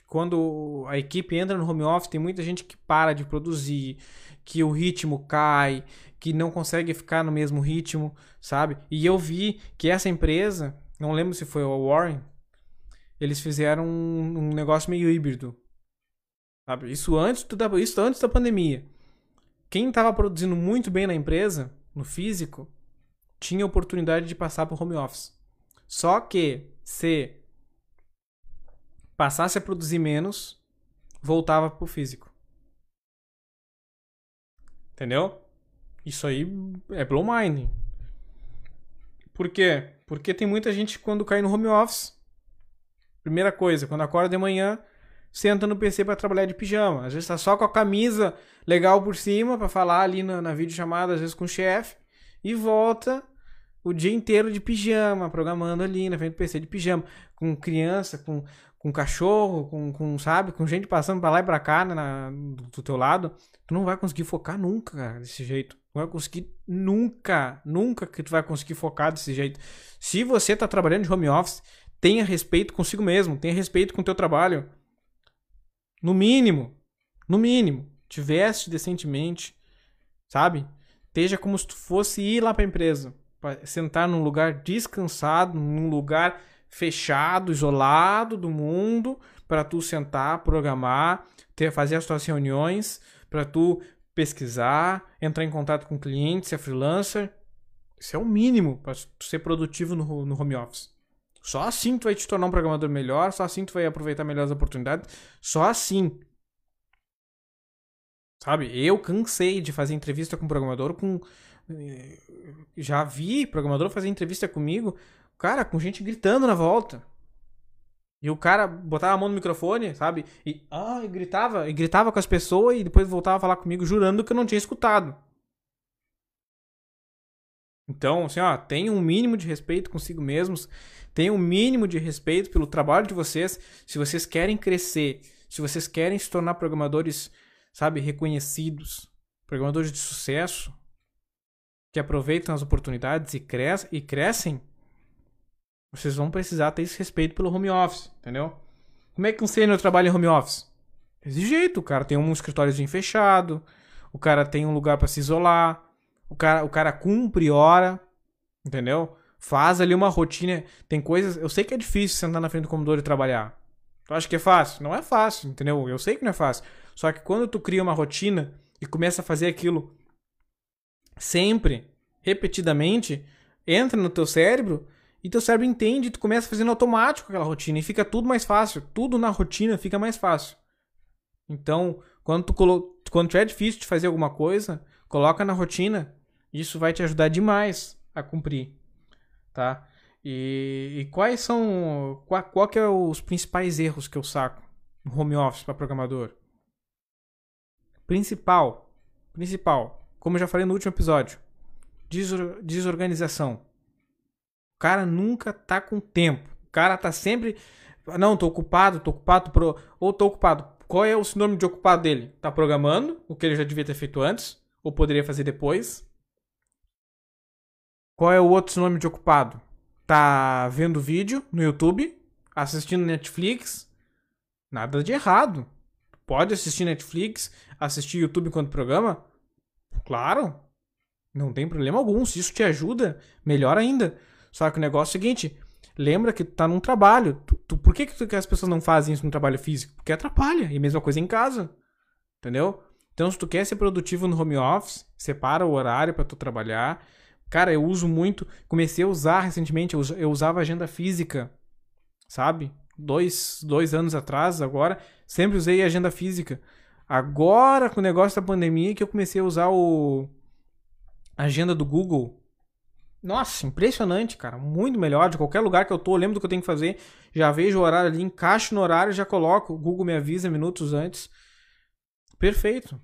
S1: Quando a equipe entra no home office, tem muita gente que para de produzir, que o ritmo cai, que não consegue ficar no mesmo ritmo, sabe? E eu vi que essa empresa, não lembro se foi o Warren, eles fizeram um, um negócio meio híbrido. Sabe? Isso antes, isso antes da pandemia. Quem estava produzindo muito bem na empresa, no físico, tinha oportunidade de passar para o home office. Só que se passasse a produzir menos, voltava para o físico. Entendeu? Isso aí é blow mind. Por quê? Porque tem muita gente quando cai no home office. Primeira coisa, quando acorda de manhã, senta no PC para trabalhar de pijama. Às vezes tá só com a camisa legal por cima para falar ali na, na videochamada, às vezes com o chefe, e volta o dia inteiro de pijama, programando ali na frente do PC de pijama, com criança, com, com cachorro, com, com, sabe, com gente passando para lá e para cá né, na, do, do teu lado, tu não vai conseguir focar nunca, cara, desse jeito. Não vai conseguir nunca, nunca que tu vai conseguir focar desse jeito. Se você tá trabalhando de home office, tenha respeito consigo mesmo, tenha respeito com o teu trabalho. No mínimo, no mínimo, te veste decentemente, sabe? Esteja como se tu fosse ir lá para a empresa, pra sentar num lugar descansado, num lugar fechado, isolado do mundo, para tu sentar, programar, ter, fazer as tuas reuniões, para tu pesquisar, entrar em contato com clientes, ser freelancer. Isso é o mínimo para ser produtivo no, no home office. Só assim tu vai te tornar um programador melhor, só assim tu vai aproveitar melhor as oportunidades, só assim. Sabe? Eu cansei de fazer entrevista com programador com eh, já vi programador fazer entrevista comigo, cara, com gente gritando na volta. E o cara botava a mão no microfone, sabe? E, ah, e gritava, e gritava com as pessoas e depois voltava a falar comigo jurando que eu não tinha escutado. Então, assim, ó, tenha um mínimo de respeito consigo mesmos, tenha um mínimo de respeito pelo trabalho de vocês. Se vocês querem crescer, se vocês querem se tornar programadores, sabe, reconhecidos, programadores de sucesso, que aproveitam as oportunidades e, cres e crescem, vocês vão precisar ter esse respeito pelo home office, entendeu? Como é que um sênior trabalha em home office? Desse jeito, o cara tem um escritóriozinho fechado, o cara tem um lugar para se isolar, o cara, o cara cumpre hora, entendeu? Faz ali uma rotina. Tem coisas. Eu sei que é difícil sentar na frente do computador e trabalhar. Tu acha que é fácil? Não é fácil, entendeu? Eu sei que não é fácil. Só que quando tu cria uma rotina e começa a fazer aquilo sempre, repetidamente, entra no teu cérebro e teu cérebro entende tu começa fazendo automático aquela rotina e fica tudo mais fácil. Tudo na rotina fica mais fácil. Então, quando tu, colo... quando é difícil de fazer alguma coisa, coloca na rotina isso vai te ajudar demais a cumprir. tá? E, e quais são. Qual, qual que é os principais erros que eu saco no home office para programador? Principal. Principal. Como eu já falei no último episódio. Desor, desorganização. O cara nunca tá com tempo. O cara tá sempre. Não, tô ocupado, tô ocupado, pro... ou tô ocupado. Qual é o sinônimo de ocupado dele? Tá programando, o que ele já devia ter feito antes, ou poderia fazer depois. Qual é o outro sinônimo de ocupado? Tá vendo vídeo no YouTube, assistindo Netflix. Nada de errado. Pode assistir Netflix, assistir YouTube enquanto programa? Claro. Não tem problema algum. Se isso te ajuda, melhor ainda. Só que o negócio é o seguinte: lembra que tu tá num trabalho. Tu, tu, por que, que, as pessoas não fazem isso no trabalho físico? Porque atrapalha. E mesma coisa em casa. Entendeu? Então, se tu quer ser produtivo no home office, separa o horário para tu trabalhar. Cara, eu uso muito. Comecei a usar recentemente, eu, eu usava agenda física, sabe? Dois, dois anos atrás, agora, sempre usei agenda física. Agora, com o negócio da pandemia, que eu comecei a usar o agenda do Google. Nossa, impressionante, cara. Muito melhor. De qualquer lugar que eu tô, eu lembro do que eu tenho que fazer. Já vejo o horário ali, encaixo no horário já coloco. O Google me avisa minutos antes. Perfeito.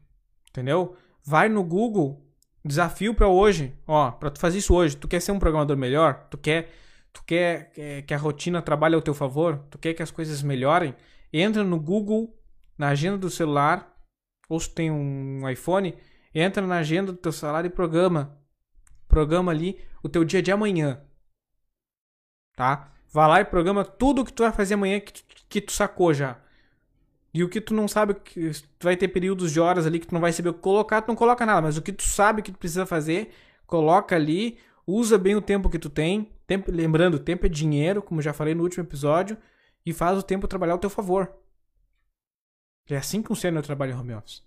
S1: Entendeu? Vai no Google, desafio para hoje, ó, para tu fazer isso hoje, tu quer ser um programador melhor, tu quer tu quer, quer que a rotina trabalhe ao teu favor, tu quer que as coisas melhorem, entra no Google, na agenda do celular, ou se tem um iPhone, entra na agenda do teu celular e programa. Programa ali o teu dia de amanhã. Tá? Vai lá e programa tudo o que tu vai fazer amanhã que tu, que tu sacou já. E o que tu não sabe, que tu vai ter períodos de horas ali que tu não vai saber o que colocar, tu não coloca nada. Mas o que tu sabe que tu precisa fazer, coloca ali, usa bem o tempo que tu tem. Tempo, lembrando, tempo é dinheiro, como já falei no último episódio, e faz o tempo trabalhar ao teu favor. É assim que funciona o trabalho em home office.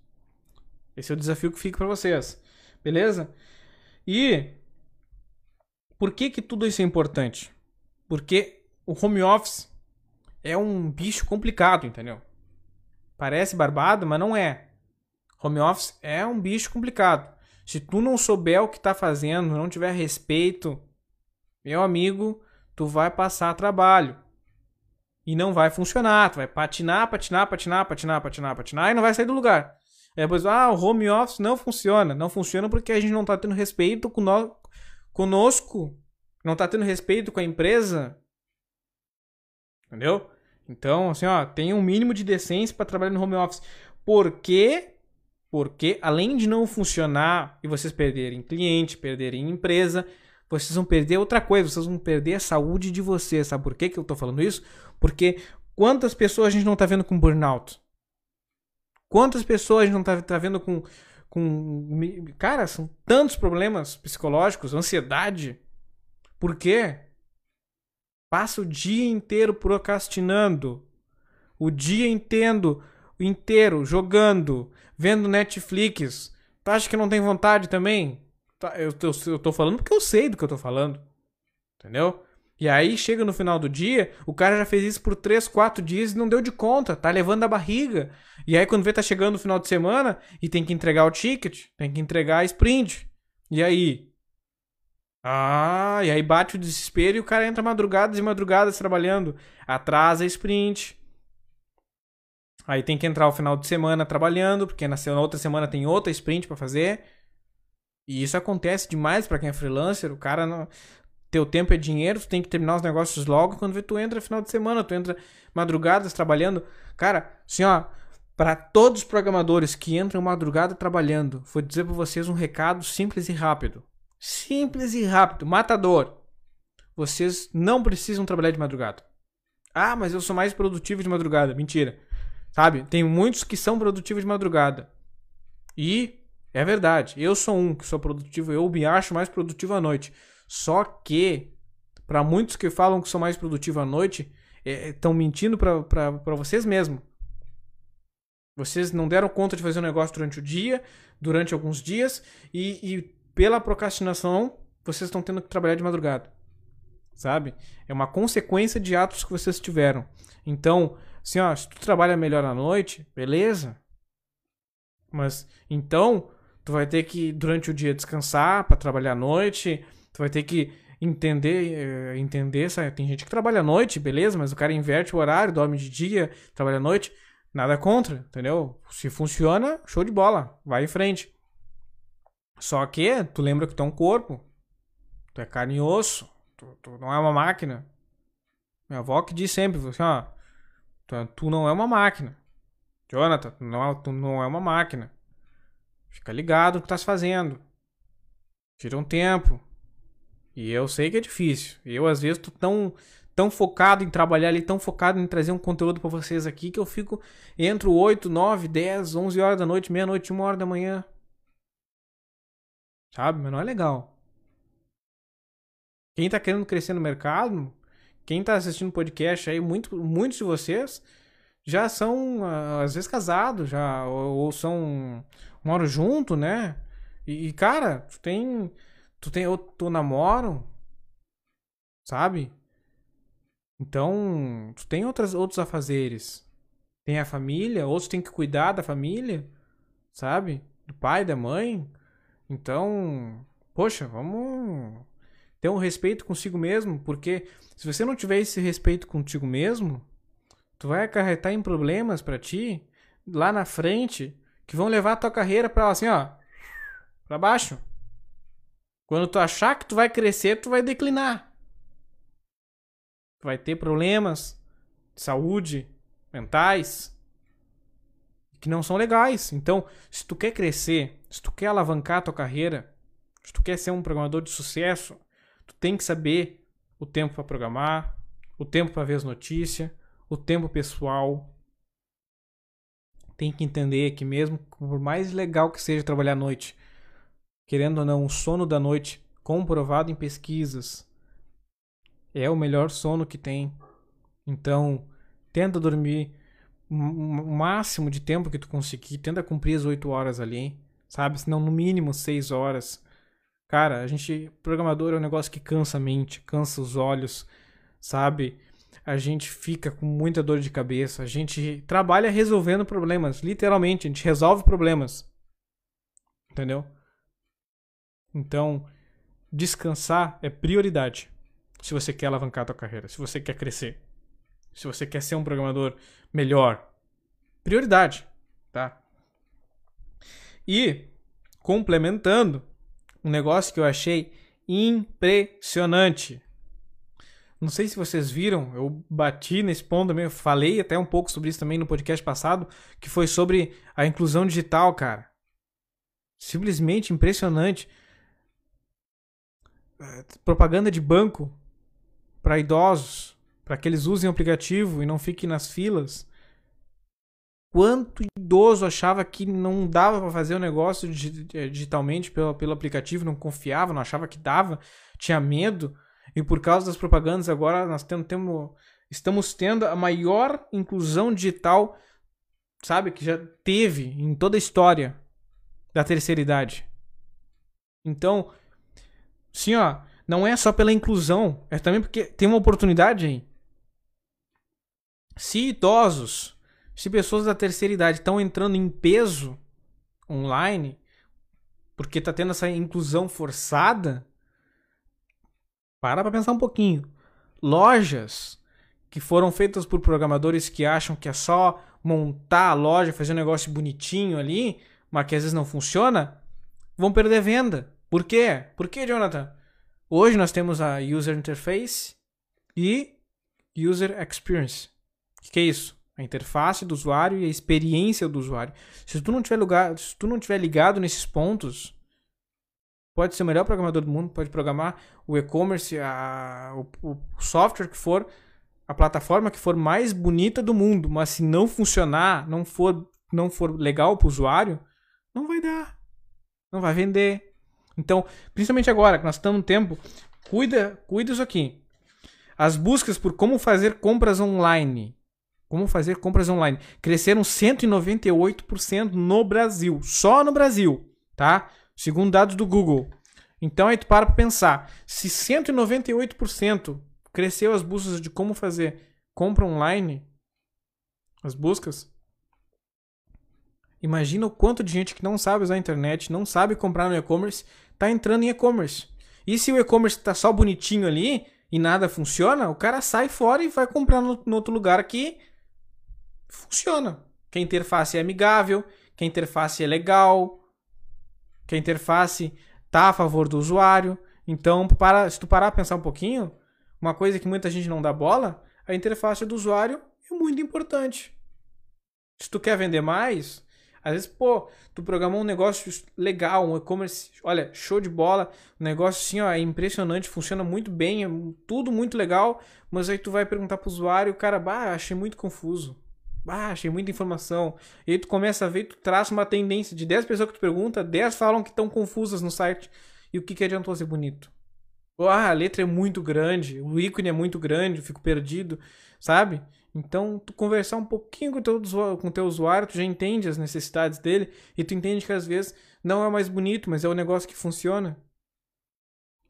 S1: Esse é o desafio que fica para vocês. Beleza? E por que que tudo isso é importante? Porque o home office é um bicho complicado, entendeu? Parece barbado, mas não é. Home office é um bicho complicado. Se tu não souber o que tá fazendo, não tiver respeito, meu amigo, tu vai passar trabalho. E não vai funcionar. Tu vai patinar, patinar, patinar, patinar, patinar, patinar e não vai sair do lugar. Aí depois, ah, o home office não funciona. Não funciona porque a gente não tá tendo respeito conosco. Não tá tendo respeito com a empresa. Entendeu? Então, assim, ó, tem um mínimo de decência para trabalhar no home office. Por quê? Porque além de não funcionar e vocês perderem cliente, perderem empresa, vocês vão perder outra coisa, vocês vão perder a saúde de vocês. Sabe por que, que eu tô falando isso? Porque quantas pessoas a gente não tá vendo com burnout? Quantas pessoas a gente não tá, tá vendo com, com. Cara, são tantos problemas psicológicos, ansiedade. Por quê? Passa o dia inteiro procrastinando. O dia inteiro, inteiro jogando, vendo Netflix. Tu acha que não tem vontade também? Tá, eu, eu, eu tô falando porque eu sei do que eu tô falando. Entendeu? E aí chega no final do dia, o cara já fez isso por 3, 4 dias e não deu de conta, tá levando a barriga. E aí quando vê tá chegando no final de semana e tem que entregar o ticket, tem que entregar a sprint. E aí, ah, e aí bate o desespero e o cara entra madrugadas e madrugadas trabalhando. Atrasa a sprint. Aí tem que entrar o final de semana trabalhando, porque na, outra semana tem outra sprint para fazer. E isso acontece demais para quem é freelancer. O cara não. Teu tempo é dinheiro, tu tem que terminar os negócios logo. Quando vê, tu entra final de semana, tu entra madrugadas trabalhando. Cara, assim, ó, para todos os programadores que entram madrugada trabalhando, vou dizer para vocês um recado simples e rápido. Simples e rápido. Matador. Vocês não precisam trabalhar de madrugada. Ah, mas eu sou mais produtivo de madrugada. Mentira. Sabe? Tem muitos que são produtivos de madrugada. E é verdade. Eu sou um que sou produtivo. Eu me acho mais produtivo à noite. Só que, para muitos que falam que sou mais produtivo à noite, estão é, mentindo para vocês mesmos. Vocês não deram conta de fazer um negócio durante o dia, durante alguns dias, e, e pela procrastinação, vocês estão tendo que trabalhar de madrugada. Sabe? É uma consequência de atos que vocês tiveram. Então, assim, ó, se tu trabalha melhor à noite, beleza. Mas então, tu vai ter que durante o dia descansar para trabalhar à noite, tu vai ter que entender, eh, entender, sabe? tem gente que trabalha à noite, beleza, mas o cara inverte o horário, dorme de dia, trabalha à noite, nada contra, entendeu? Se funciona, show de bola, vai em frente. Só que tu lembra que tu é um corpo, tu é carne e osso, tu, tu não é uma máquina. Minha avó que diz sempre, assim, ó, tu, tu não é uma máquina. Jonathan, tu não, é, tu não é uma máquina. Fica ligado no que estás fazendo. Tira um tempo. E eu sei que é difícil. Eu, às vezes, tô tão, tão focado em trabalhar ali, tão focado em trazer um conteúdo para vocês aqui, que eu fico entre 8, 9, 10, 11 horas da noite, meia-noite, uma hora da manhã. Sabe? Mas não é legal. Quem tá querendo crescer no mercado, quem tá assistindo podcast aí, muito, muitos de vocês já são, ah, às vezes, casados, já, ou, ou são, moram junto, né? E, cara, tu tem, tu tem, ou tu namoro, sabe? Então, tu tem outras, outros afazeres. Tem a família, outros tem que cuidar da família, sabe? Do pai, da mãe. Então, poxa, vamos ter um respeito consigo mesmo, porque se você não tiver esse respeito contigo mesmo, tu vai acarretar em problemas para ti lá na frente que vão levar a tua carreira para assim, ó, para baixo. Quando tu achar que tu vai crescer, tu vai declinar. Tu vai ter problemas de saúde mentais que não são legais. Então, se tu quer crescer, se tu quer alavancar a tua carreira, se tu quer ser um programador de sucesso, tu tem que saber o tempo para programar, o tempo para ver as notícias, o tempo pessoal. Tem que entender que mesmo por mais legal que seja trabalhar à noite, querendo ou não, o sono da noite, comprovado em pesquisas, é o melhor sono que tem. Então, tenta dormir máximo de tempo que tu conseguir, tenta cumprir as 8 horas ali, sabe? Se não, no mínimo 6 horas. Cara, a gente, programador é um negócio que cansa a mente, cansa os olhos, sabe? A gente fica com muita dor de cabeça, a gente trabalha resolvendo problemas, literalmente, a gente resolve problemas. Entendeu? Então, descansar é prioridade. Se você quer alavancar a tua carreira, se você quer crescer, se você quer ser um programador melhor, prioridade, tá? E complementando, um negócio que eu achei impressionante. Não sei se vocês viram, eu bati nesse ponto também, eu falei até um pouco sobre isso também no podcast passado, que foi sobre a inclusão digital, cara. Simplesmente impressionante propaganda de banco para idosos, para que eles usem o aplicativo e não fiquem nas filas. Quanto idoso achava que não dava para fazer o negócio eh, digitalmente pelo, pelo aplicativo, não confiava, não achava que dava, tinha medo. E por causa das propagandas, agora nós temos, temos, estamos tendo a maior inclusão digital, sabe, que já teve em toda a história da terceira idade. Então, Sim, ó, não é só pela inclusão, é também porque tem uma oportunidade aí. Se idosos, se pessoas da terceira idade estão entrando em peso online, porque tá tendo essa inclusão forçada, para pra pensar um pouquinho. Lojas que foram feitas por programadores que acham que é só montar a loja, fazer um negócio bonitinho ali, mas que às vezes não funciona, vão perder venda. Por quê? Por quê, Jonathan? Hoje nós temos a User Interface e User Experience. O que é isso? A interface do usuário e a experiência do usuário. Se tu não tiver, lugar, se tu não tiver ligado nesses pontos, pode ser o melhor programador do mundo, pode programar o e-commerce, o, o software que for, a plataforma que for mais bonita do mundo, mas se não funcionar, não for, não for legal para o usuário, não vai dar. Não vai vender, então, principalmente agora que nós estamos no tempo, cuida, cuida isso aqui. As buscas por como fazer compras online. Como fazer compras online. Cresceram 198% no Brasil. Só no Brasil, tá? Segundo dados do Google. Então aí tu para pra pensar. Se 198% cresceu as buscas de como fazer compra online, as buscas, imagina o quanto de gente que não sabe usar a internet, não sabe comprar no e-commerce está entrando em e-commerce. E se o e-commerce tá só bonitinho ali e nada funciona, o cara sai fora e vai comprar no, no outro lugar que funciona. Que a interface é amigável, que a interface é legal, que a interface tá a favor do usuário. Então, para, se tu parar a pensar um pouquinho, uma coisa que muita gente não dá bola, a interface do usuário é muito importante. Se tu quer vender mais, às vezes, pô, tu programou um negócio legal, um e-commerce, olha, show de bola, um negócio assim, ó, é impressionante, funciona muito bem, é tudo muito legal, mas aí tu vai perguntar pro usuário, cara, bah, achei muito confuso. Bah, achei muita informação. E aí tu começa a ver, tu traça uma tendência de 10 pessoas que tu pergunta, 10 falam que estão confusas no site. E o que, que adiantou ser bonito? Ah, a letra é muito grande, o ícone é muito grande, eu fico perdido, sabe? Então, tu conversar um pouquinho com o teu, com o teu usuário, tu já entende as necessidades dele e tu entende que às vezes não é mais bonito, mas é o negócio que funciona.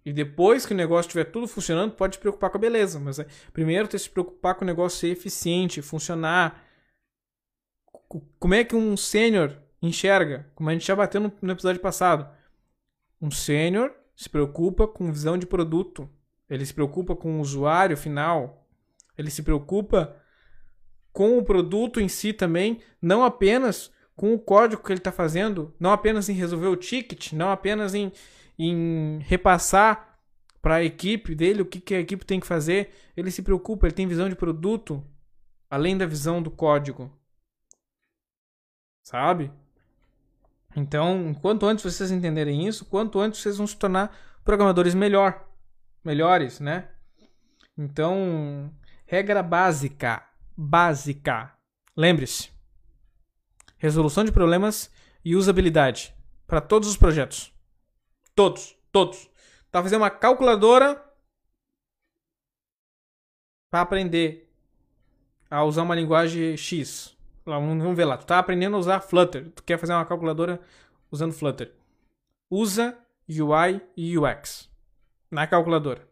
S1: E depois que o negócio estiver tudo funcionando, pode te preocupar com a beleza. Mas é, primeiro tem que se preocupar com o negócio ser eficiente, funcionar. Como é que um sênior enxerga? Como a gente já bateu no, no episódio passado. Um sênior se preocupa com visão de produto. Ele se preocupa com o usuário final. Ele se preocupa com o produto em si também, não apenas com o código que ele está fazendo, não apenas em resolver o ticket, não apenas em, em repassar para a equipe dele o que, que a equipe tem que fazer. Ele se preocupa, ele tem visão de produto, além da visão do código. Sabe? Então, quanto antes vocês entenderem isso, quanto antes vocês vão se tornar programadores melhor, melhores, né? Então, regra básica, básica. Lembre-se. Resolução de problemas e usabilidade para todos os projetos. Todos, todos. Tá fazendo uma calculadora para aprender a usar uma linguagem X. Vamos ver lá. Tu tá aprendendo a usar Flutter. Tu quer fazer uma calculadora usando Flutter. Usa UI e UX na calculadora.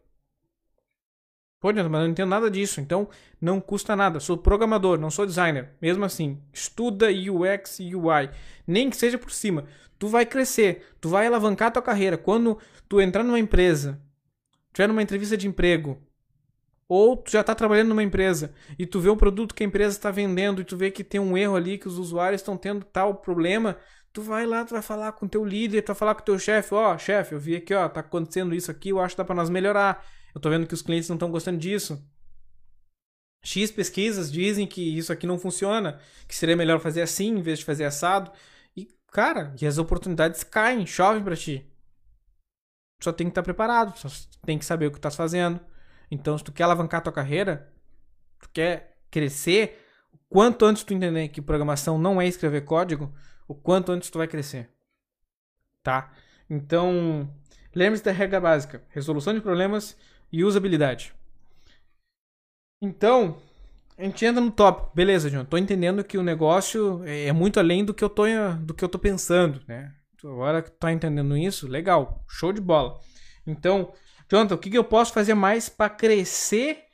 S1: Pô, mas eu não entendo nada disso, então não custa nada. Sou programador, não sou designer. Mesmo assim, estuda UX e UI. Nem que seja por cima. Tu vai crescer, tu vai alavancar tua carreira. Quando tu entrar numa empresa, tiver numa entrevista de emprego, ou tu já está trabalhando numa empresa e tu vê um produto que a empresa está vendendo e tu vê que tem um erro ali, que os usuários estão tendo tal problema, tu vai lá, tu vai falar com teu líder, tu vai falar com teu chefe, ó, oh, chefe, eu vi aqui, ó, tá acontecendo isso aqui, eu acho que dá para nós melhorar. Eu tô vendo que os clientes não estão gostando disso. X pesquisas dizem que isso aqui não funciona, que seria melhor fazer assim em vez de fazer assado. E, cara, e as oportunidades caem, chovem para ti. Só tem que estar preparado, só tem que saber o que estás fazendo. Então, se tu quer alavancar tua carreira, tu quer crescer, o quanto antes tu entender que programação não é escrever código, o quanto antes tu vai crescer. Tá? Então, lembre-se da regra básica: resolução de problemas e usabilidade. Então, a gente entra no top. Beleza, John. Tô entendendo que o negócio é muito além do que eu tô, do que eu tô pensando, né? Agora que tá entendendo isso, legal. Show de bola. Então, Jonathan, o que, que eu posso fazer mais para crescer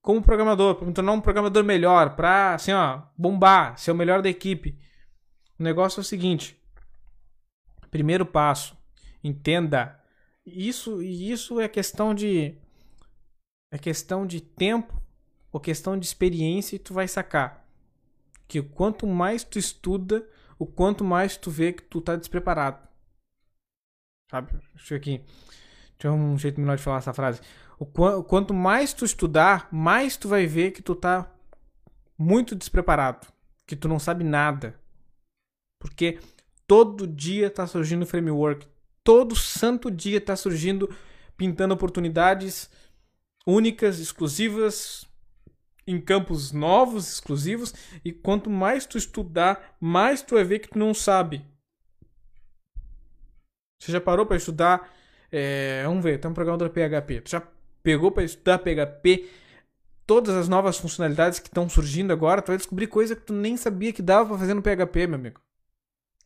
S1: como programador, para me tornar um programador melhor, para assim, bombar, ser o melhor da equipe? O negócio é o seguinte: primeiro passo, entenda isso isso é questão de é questão de tempo ou questão de experiência e tu vai sacar que quanto mais tu estuda, o quanto mais tu vê que tu tá despreparado. Sabe? Deixa eu aqui. Deixa um jeito melhor de falar essa frase. O qu quanto mais tu estudar, mais tu vai ver que tu tá muito despreparado, que tu não sabe nada. Porque todo dia tá surgindo framework, todo santo dia tá surgindo pintando oportunidades únicas, exclusivas, em campos novos, exclusivos, e quanto mais tu estudar, mais tu vai ver que tu não sabe. Você já parou para estudar é, vamos ver, tem um programador PHP. Tu já pegou para estudar PHP todas as novas funcionalidades que estão surgindo agora? Tu vai descobrir coisa que tu nem sabia que dava para fazer no PHP, meu amigo.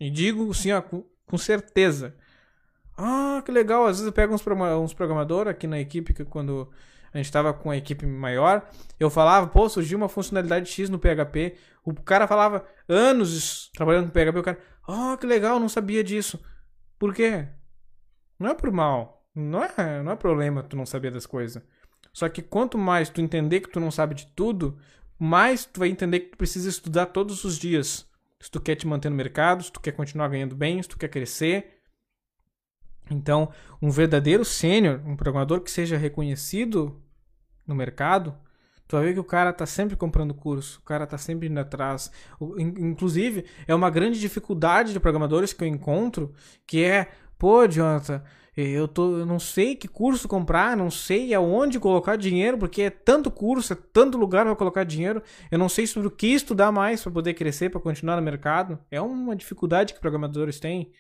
S1: E digo assim, ó, com, certeza. Ah, que legal. Às vezes eu pego uns, uns programadores aqui na equipe que quando a gente estava com a equipe maior, eu falava, pô, surgiu uma funcionalidade X no PHP. O cara falava anos trabalhando com PHP, o cara, ah, que legal, não sabia disso. Por quê? Não é por mal. Não é, não é problema tu não saber das coisas. Só que quanto mais tu entender que tu não sabe de tudo, mais tu vai entender que tu precisa estudar todos os dias. Se tu quer te manter no mercado, se tu quer continuar ganhando bem, se tu quer crescer. Então, um verdadeiro sênior, um programador que seja reconhecido no mercado, tu vai ver que o cara tá sempre comprando curso, o cara tá sempre indo atrás. Inclusive, é uma grande dificuldade de programadores que eu encontro, que é, pô, Jonathan, eu, tô, eu não sei que curso comprar, não sei aonde colocar dinheiro, porque é tanto curso, é tanto lugar para colocar dinheiro. Eu não sei sobre o que estudar mais para poder crescer, para continuar no mercado. É uma dificuldade que programadores têm.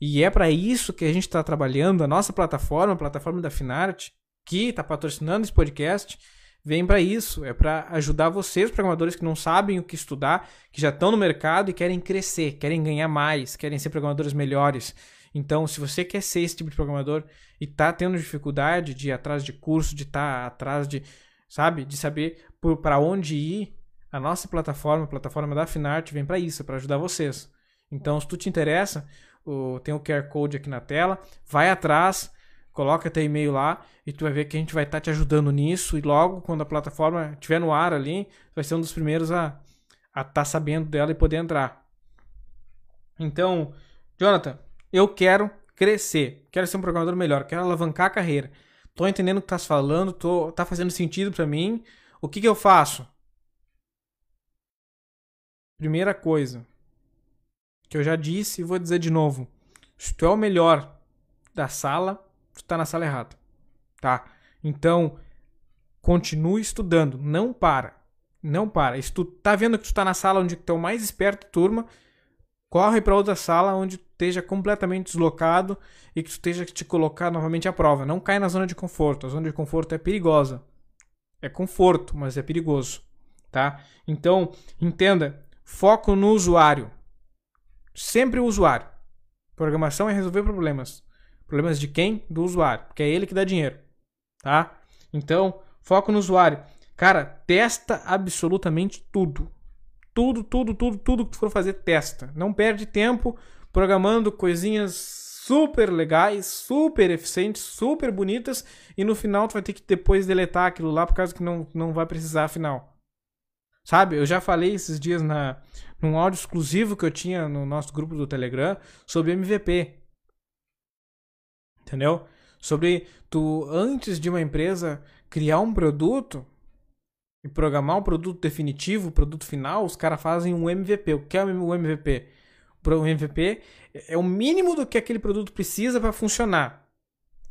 S1: E é para isso que a gente está trabalhando. A nossa plataforma, a plataforma da Finart, que está patrocinando esse podcast, vem para isso. É para ajudar vocês, programadores que não sabem o que estudar, que já estão no mercado e querem crescer, querem ganhar mais, querem ser programadores melhores. Então, se você quer ser esse tipo de programador e tá tendo dificuldade de ir atrás de curso, de estar tá atrás de, sabe, de saber para onde ir, a nossa plataforma, a plataforma da Finart, vem para isso, para ajudar vocês. Então, se tu te interessa, tem o QR Code aqui na tela, vai atrás, coloca teu e-mail lá e tu vai ver que a gente vai estar tá te ajudando nisso e logo quando a plataforma estiver no ar ali, vai ser um dos primeiros a estar tá sabendo dela e poder entrar. Então, Jonathan, eu quero crescer, quero ser um programador melhor, quero alavancar a carreira. Tô entendendo o que estás falando, tô, tá fazendo sentido para mim. O que, que eu faço? Primeira coisa que eu já disse e vou dizer de novo. Se tu é o melhor da sala, tu tá na sala errada. Tá? Então, continue estudando, não para. Não para. Se tu tá vendo que tu tá na sala onde tu é o mais esperto turma, corre para outra sala onde esteja completamente deslocado e que tu esteja que te colocar novamente à prova. Não cai na zona de conforto. A zona de conforto é perigosa. É conforto, mas é perigoso, tá? Então, entenda, foco no usuário. Sempre o usuário. Programação é resolver problemas. Problemas de quem? Do usuário, porque é ele que dá dinheiro, tá? Então, foco no usuário. Cara, testa absolutamente tudo. Tudo, tudo, tudo, tudo que tu for fazer, testa. Não perde tempo programando coisinhas super legais, super eficientes, super bonitas e no final tu vai ter que depois deletar aquilo lá por causa que não, não vai precisar afinal. Sabe? Eu já falei esses dias na num áudio exclusivo que eu tinha no nosso grupo do Telegram sobre MVP. Entendeu? Sobre tu antes de uma empresa criar um produto, e programar um produto definitivo, produto final, os caras fazem um MVP. O que é o MVP? O MVP é o mínimo do que aquele produto precisa para funcionar.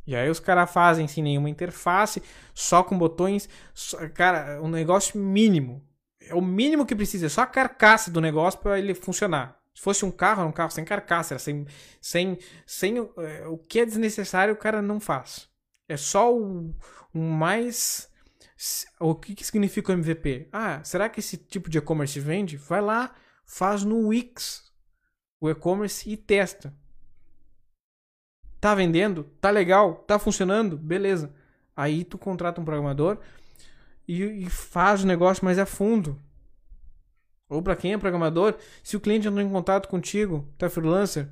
S1: E aí os caras fazem sem nenhuma interface, só com botões. Só, cara, um negócio mínimo. É o mínimo que precisa, é só a carcaça do negócio para ele funcionar. Se fosse um carro, era um carro sem carcaça, sem, sem, sem é, o que é desnecessário, o cara não faz. É só o, o mais o que, que significa o MVP? Ah, será que esse tipo de e-commerce vende? Vai lá, faz no Wix o e-commerce e testa. Tá vendendo? Tá legal? Tá funcionando? Beleza. Aí tu contrata um programador e, e faz o negócio mais a fundo. Ou para quem é programador, se o cliente entrou em contato contigo, tá freelancer,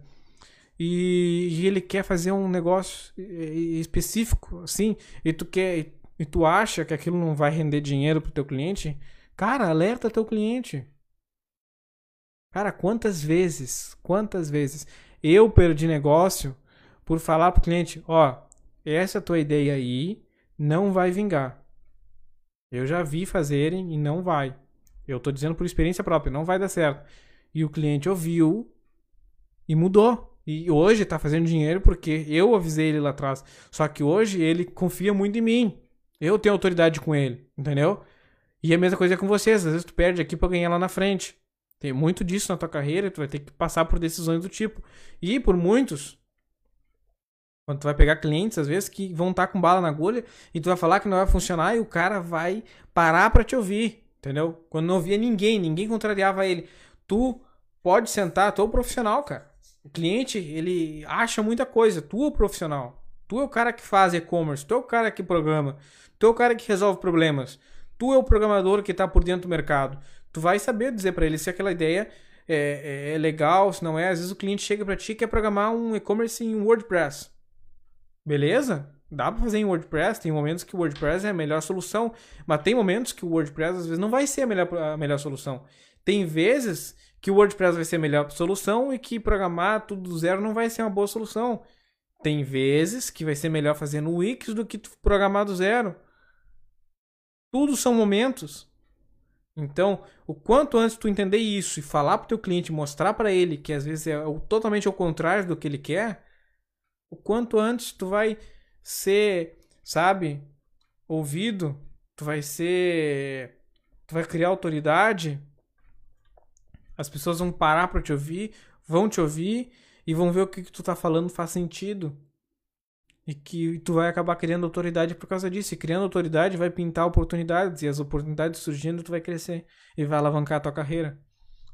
S1: e, e ele quer fazer um negócio específico, assim, e tu quer e tu acha que aquilo não vai render dinheiro pro teu cliente, cara, alerta teu cliente. Cara, quantas vezes, quantas vezes eu perdi negócio por falar pro cliente, ó, essa tua ideia aí não vai vingar. Eu já vi fazerem e não vai. Eu tô dizendo por experiência própria, não vai dar certo. E o cliente ouviu e mudou. E hoje tá fazendo dinheiro porque eu avisei ele lá atrás. Só que hoje ele confia muito em mim. Eu tenho autoridade com ele, entendeu? E a mesma coisa é com vocês. Às vezes tu perde aqui pra ganhar lá na frente. Tem muito disso na tua carreira, tu vai ter que passar por decisões do tipo. E por muitos, quando tu vai pegar clientes, às vezes, que vão estar tá com bala na agulha e tu vai falar que não vai funcionar e o cara vai parar para te ouvir, entendeu? Quando não ouvia ninguém, ninguém contrariava ele. Tu pode sentar, tu é o profissional, cara. O cliente, ele acha muita coisa, tu é o profissional. Tu é o cara que faz e-commerce, tu é o cara que programa, Tu é o cara que resolve problemas. Tu é o programador que está por dentro do mercado. Tu vai saber dizer para ele se aquela ideia é, é, é, legal, se não é. Às vezes o cliente chega para ti e quer programar um e-commerce em WordPress. Beleza? Dá pra fazer em WordPress, tem momentos que o WordPress é a melhor solução, mas tem momentos que o WordPress às vezes não vai ser a melhor, a melhor solução. Tem vezes que o WordPress vai ser a melhor solução e que programar tudo do zero não vai ser uma boa solução. Tem vezes que vai ser melhor fazer no Wix do que programar do zero. Tudo são momentos. Então, o quanto antes tu entender isso e falar pro teu cliente, mostrar para ele que às vezes é totalmente ao contrário do que ele quer, o quanto antes tu vai ser, sabe, ouvido, tu vai ser, tu vai criar autoridade, as pessoas vão parar para te ouvir, vão te ouvir e vão ver o que, que tu tá falando faz sentido. E que tu vai acabar criando autoridade por causa disso. E criando autoridade vai pintar oportunidades. E as oportunidades surgindo, tu vai crescer. E vai alavancar a tua carreira.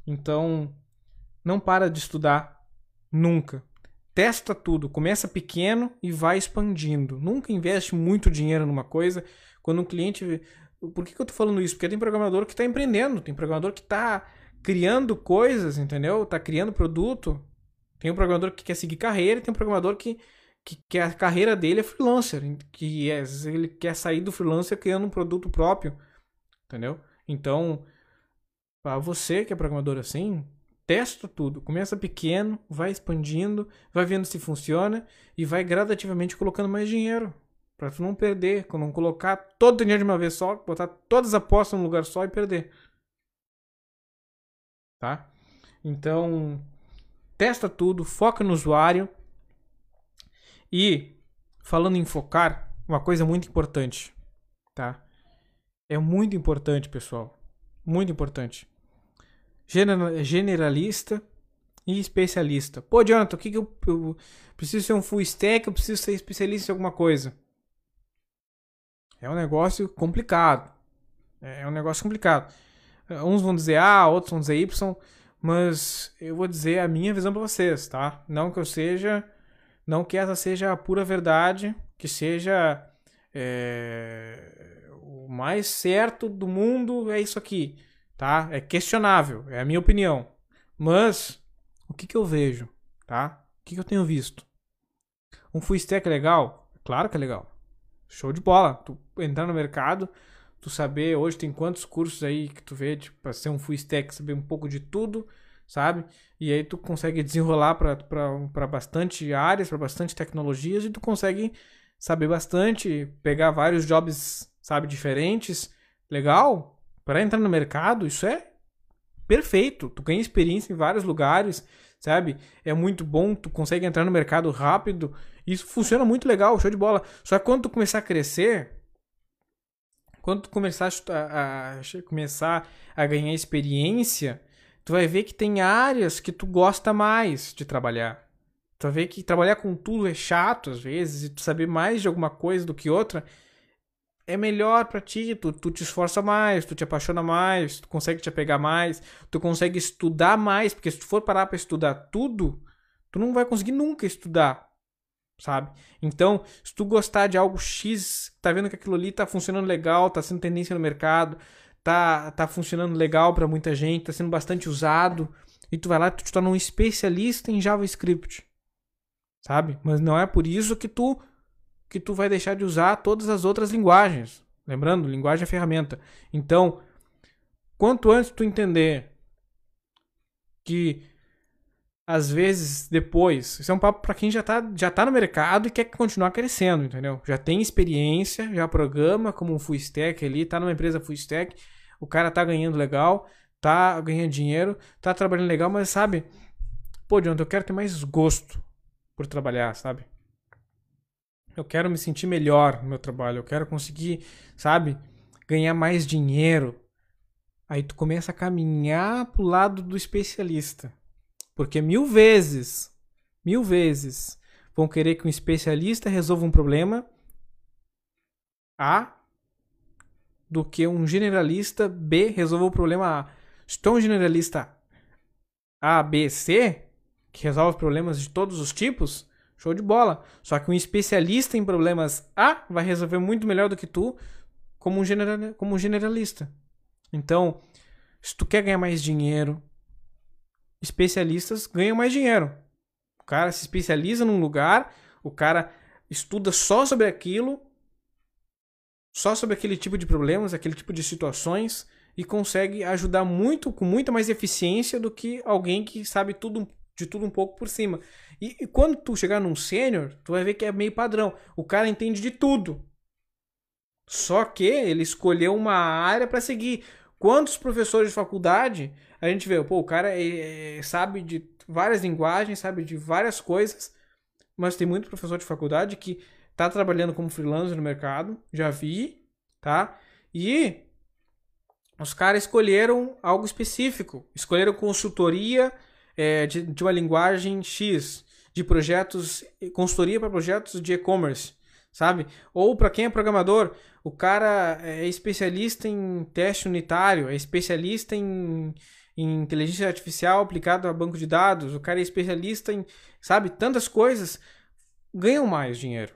S1: Então, não para de estudar. Nunca. Testa tudo. Começa pequeno e vai expandindo. Nunca investe muito dinheiro numa coisa. Quando um cliente. Por que, que eu tô falando isso? Porque tem programador que está empreendendo. Tem programador que está criando coisas, entendeu? Tá criando produto. Tem um programador que quer seguir carreira, tem um programador que que, que a carreira dele é freelancer, que é, ele quer sair do freelancer criando um produto próprio, entendeu? Então, para você que é programador assim, testa tudo, começa pequeno, vai expandindo, vai vendo se funciona e vai gradativamente colocando mais dinheiro. Pra tu não perder, não colocar todo o dinheiro de uma vez só, botar todas as apostas num lugar só e perder. Tá? Então, testa tudo, foca no usuário, e, falando em focar, uma coisa muito importante, tá? É muito importante, pessoal. Muito importante. Generalista e especialista. Pô, Jonathan, o que, que eu, eu preciso ser um full stack? Eu preciso ser especialista em alguma coisa? É um negócio complicado. É um negócio complicado. Uns vão dizer A, outros vão dizer Y, mas eu vou dizer a minha visão para vocês, tá? Não que eu seja não que essa seja a pura verdade, que seja é, o mais certo do mundo, é isso aqui, tá? É questionável, é a minha opinião. Mas, o que, que eu vejo, tá? O que, que eu tenho visto? Um full stack é legal? Claro que é legal. Show de bola. Tu entrar no mercado, tu saber, hoje tem quantos cursos aí que tu vê, tipo, ser um full stack, saber um pouco de tudo, sabe? E aí tu consegue desenrolar para bastante áreas, para bastante tecnologias e tu consegue saber bastante, pegar vários jobs, sabe, diferentes. Legal? Para entrar no mercado, isso é perfeito. Tu ganha experiência em vários lugares, sabe? É muito bom, tu consegue entrar no mercado rápido. Isso funciona muito legal, show de bola. Só que quando tu começar a crescer, quando tu começar a, a, começar a ganhar experiência, tu vai ver que tem áreas que tu gosta mais de trabalhar. Tu vai ver que trabalhar com tudo é chato às vezes, e tu saber mais de alguma coisa do que outra é melhor para ti, tu, tu te esforça mais, tu te apaixona mais, tu consegue te apegar mais, tu consegue estudar mais, porque se tu for parar para estudar tudo, tu não vai conseguir nunca estudar, sabe? Então, se tu gostar de algo X, tá vendo que aquilo ali tá funcionando legal, tá sendo tendência no mercado, tá, tá funcionando legal para muita gente, tá sendo bastante usado, e tu vai lá e tu te torna um especialista em JavaScript. Sabe? Mas não é por isso que tu que tu vai deixar de usar todas as outras linguagens. Lembrando, linguagem é ferramenta. Então, quanto antes tu entender que às vezes depois, isso é um papo para quem já tá, já tá no mercado e quer continuar crescendo, entendeu? Já tem experiência, já programa como um full stack ali, tá numa empresa full stack, o cara tá ganhando legal, tá ganhando dinheiro, tá trabalhando legal, mas sabe, pô, Jonathan, eu quero ter mais gosto por trabalhar, sabe? Eu quero me sentir melhor no meu trabalho, eu quero conseguir, sabe, ganhar mais dinheiro. Aí tu começa a caminhar pro lado do especialista. Porque mil vezes, mil vezes, vão querer que um especialista resolva um problema A do que um generalista B resolva o problema A. Se tu é um generalista A, B, C, que resolve problemas de todos os tipos, show de bola. Só que um especialista em problemas A vai resolver muito melhor do que tu como um, um generalista. Então, se tu quer ganhar mais dinheiro, especialistas ganham mais dinheiro. O cara se especializa num lugar, o cara estuda só sobre aquilo, só sobre aquele tipo de problemas, aquele tipo de situações e consegue ajudar muito, com muita mais eficiência do que alguém que sabe tudo de tudo um pouco por cima. E, e quando tu chegar num sênior, tu vai ver que é meio padrão. O cara entende de tudo. Só que ele escolheu uma área para seguir. Quantos professores de faculdade a gente vê, pô, o cara é, é, sabe de várias linguagens, sabe de várias coisas, mas tem muito professor de faculdade que tá trabalhando como freelancer no mercado, já vi, tá? E os caras escolheram algo específico, escolheram consultoria é, de, de uma linguagem X, de projetos, consultoria para projetos de e-commerce, sabe? Ou para quem é programador, o cara é especialista em teste unitário, é especialista em, em inteligência artificial aplicada a banco de dados, o cara é especialista em, sabe, tantas coisas, ganham mais dinheiro,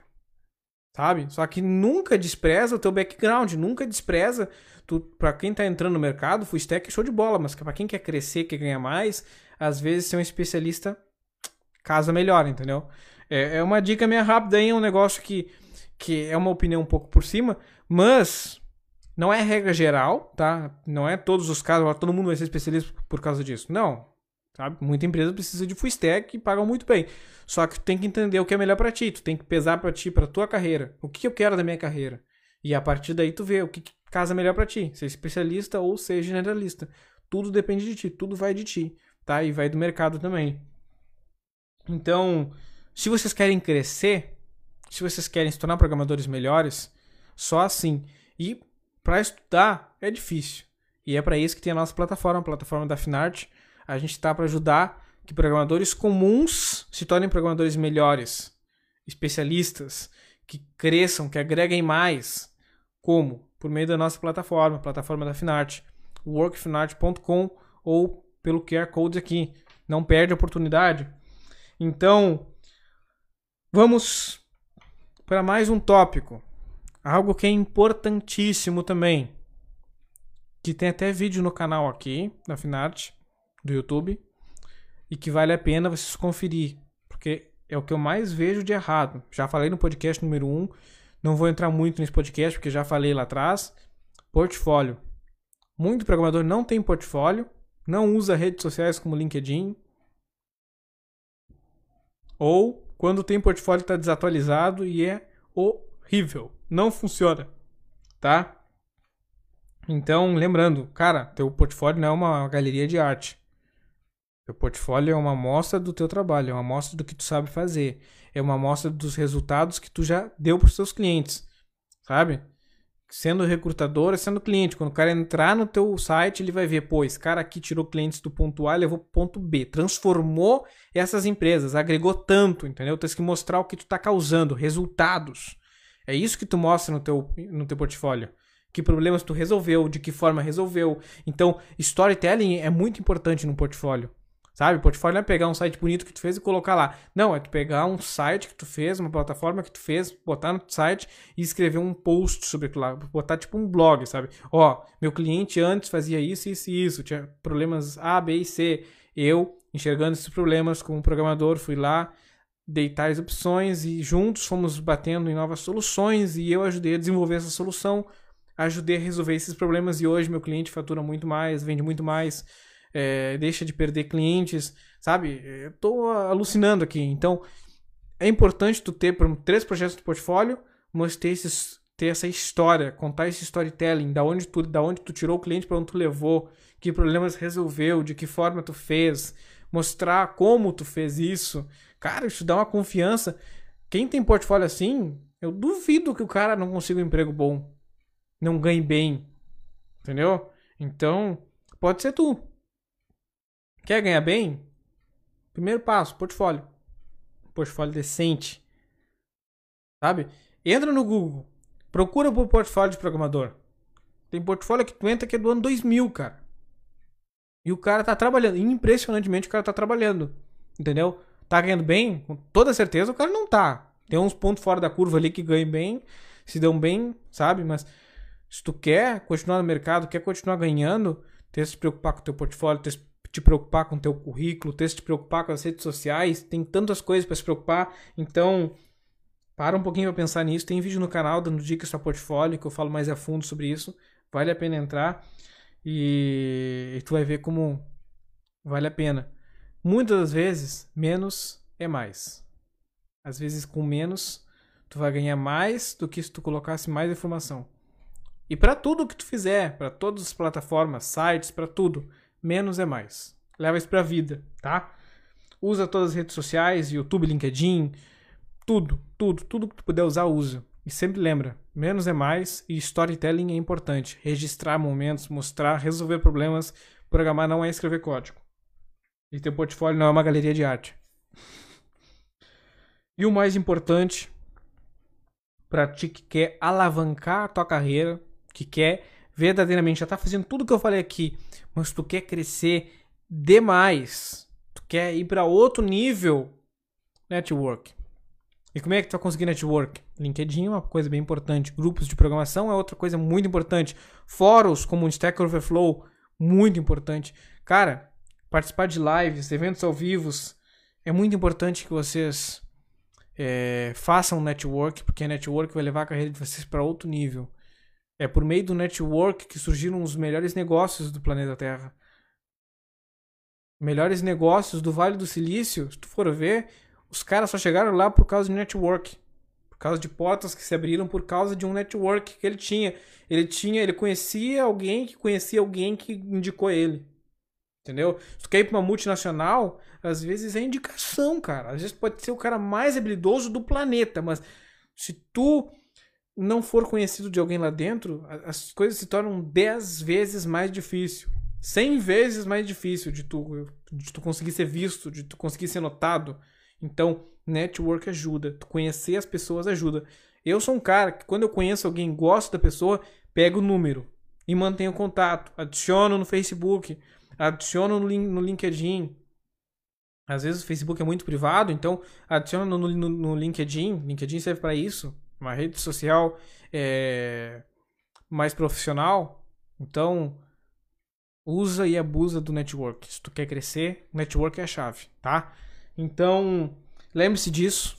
S1: sabe? Só que nunca despreza o teu background, nunca despreza tu, para quem tá entrando no mercado, full stack é show de bola, mas para quem quer crescer, quer ganhar mais, às vezes ser um especialista casa melhor, entendeu? É, é uma dica meio rápida aí, é um negócio que, que é uma opinião um pouco por cima, mas não é regra geral, tá? Não é todos os casos, todo mundo vai ser especialista por causa disso. Não. Sabe? Muita empresa precisa de full stack e pagam muito bem. Só que tu tem que entender o que é melhor para ti, tu tem que pesar para ti, para tua carreira. O que eu quero da minha carreira? E a partir daí tu vê o que casa melhor para ti, ser especialista ou ser generalista. Tudo depende de ti, tudo vai de ti, tá? E vai do mercado também. Então, se vocês querem crescer, se vocês querem se tornar programadores melhores, só assim. E para estudar é difícil. E é para isso que tem a nossa plataforma, a plataforma da Finart. A gente está para ajudar que programadores comuns se tornem programadores melhores, especialistas, que cresçam, que agreguem mais. Como? Por meio da nossa plataforma, plataforma da Finart, workfinart.com ou pelo QR Code aqui. Não perde a oportunidade. Então, vamos para mais um tópico. Algo que é importantíssimo também. Que tem até vídeo no canal aqui, da Finart, do YouTube. E que vale a pena vocês conferir. Porque é o que eu mais vejo de errado. Já falei no podcast número 1. Não vou entrar muito nesse podcast, porque já falei lá atrás. Portfólio. Muito programador não tem portfólio. Não usa redes sociais como LinkedIn. Ou quando tem portfólio está desatualizado e é horrível. Não funciona. Tá? Então, lembrando, cara, teu portfólio não é uma galeria de arte. Teu portfólio é uma amostra do teu trabalho, é uma amostra do que tu sabe fazer, é uma amostra dos resultados que tu já deu para os teus clientes, sabe? Sendo recrutador, sendo cliente. Quando o cara entrar no teu site, ele vai ver, pô, esse cara aqui tirou clientes do ponto A levou pro ponto B. Transformou essas empresas, agregou tanto, entendeu? Tem que mostrar o que tu tá causando, resultados. É isso que tu mostra no teu, no teu portfólio. Que problemas tu resolveu, de que forma resolveu. Então, storytelling é muito importante no portfólio. Sabe? Portfólio não é pegar um site bonito que tu fez e colocar lá. Não, é tu pegar um site que tu fez, uma plataforma que tu fez, botar no site e escrever um post sobre aquilo lá. Botar tipo um blog, sabe? Ó, meu cliente antes fazia isso, isso e isso. Tinha problemas A, B e C. Eu, enxergando esses problemas como programador, fui lá, dei tais opções e juntos fomos batendo em novas soluções e eu ajudei a desenvolver essa solução, ajudei a resolver esses problemas e hoje meu cliente fatura muito mais, vende muito mais é, deixa de perder clientes, sabe? Eu tô alucinando aqui. Então, é importante tu ter três projetos do portfólio, mas ter, esses, ter essa história, contar esse storytelling, da onde tu, da onde tu tirou o cliente, para onde tu levou, que problemas resolveu, de que forma tu fez, mostrar como tu fez isso. Cara, isso dá uma confiança. Quem tem portfólio assim, eu duvido que o cara não consiga um emprego bom, não ganhe bem, entendeu? Então, pode ser tu. Quer ganhar bem? Primeiro passo, portfólio. Portfólio decente. Sabe? Entra no Google. Procura por portfólio de programador. Tem portfólio que tu entra que é do ano 2000, cara. E o cara tá trabalhando. Impressionantemente o cara tá trabalhando. Entendeu? Tá ganhando bem? Com toda certeza o cara não tá. Tem uns pontos fora da curva ali que ganham bem, se dão bem, sabe? Mas se tu quer continuar no mercado, quer continuar ganhando, tem que se preocupar com o teu portfólio, tem que te preocupar com o teu currículo, ter que te preocupar com as redes sociais, tem tantas coisas para se preocupar. Então, Para um pouquinho para pensar nisso. Tem vídeo no canal dando dicas para portfólio que eu falo mais a fundo sobre isso. Vale a pena entrar e, e tu vai ver como vale a pena. Muitas das vezes, menos é mais. Às vezes, com menos, tu vai ganhar mais do que se tu colocasse mais informação. E para tudo que tu fizer, para todas as plataformas, sites, para tudo, menos é mais. Leva isso pra vida, tá? Usa todas as redes sociais, YouTube, LinkedIn, tudo, tudo, tudo que tu puder usar, usa. E sempre lembra, menos é mais e storytelling é importante. Registrar momentos, mostrar, resolver problemas. Programar não é escrever código. E teu portfólio não é uma galeria de arte. E o mais importante, para ti que quer alavancar a tua carreira, que quer verdadeiramente já tá fazendo tudo que eu falei aqui, mas tu quer crescer demais, tu quer ir para outro nível, network. E como é que tu vai conseguir network? LinkedIn é uma coisa bem importante. Grupos de programação é outra coisa muito importante. Fóruns como o Stack Overflow, muito importante. Cara, participar de lives, eventos ao vivo, é muito importante que vocês é, façam network, porque network vai levar a carreira de vocês para outro nível. É por meio do network que surgiram os melhores negócios do planeta Terra. Melhores negócios do Vale do Silício, se tu for ver, os caras só chegaram lá por causa de network. Por causa de portas que se abriram por causa de um network que ele tinha. Ele tinha, ele conhecia alguém que conhecia alguém que indicou ele. Entendeu? Se tu quer ir pra uma multinacional, às vezes é indicação, cara. Às vezes pode ser o cara mais habilidoso do planeta, mas se tu não for conhecido de alguém lá dentro, as coisas se tornam 10 vezes mais difícil. 100 vezes mais difícil de tu, de tu conseguir ser visto, de tu conseguir ser notado. Então, network ajuda. Tu conhecer as pessoas ajuda. Eu sou um cara que, quando eu conheço alguém, gosto da pessoa, pego o número e mantenho contato. Adiciono no Facebook, adiciono no, LinkedIn. Às vezes o Facebook é muito privado, então adiciono no, no, no LinkedIn. LinkedIn serve para isso. Uma rede social é, mais profissional. Então, usa e abusa do network. Se tu quer crescer, network é a chave, tá? Então, lembre-se disso.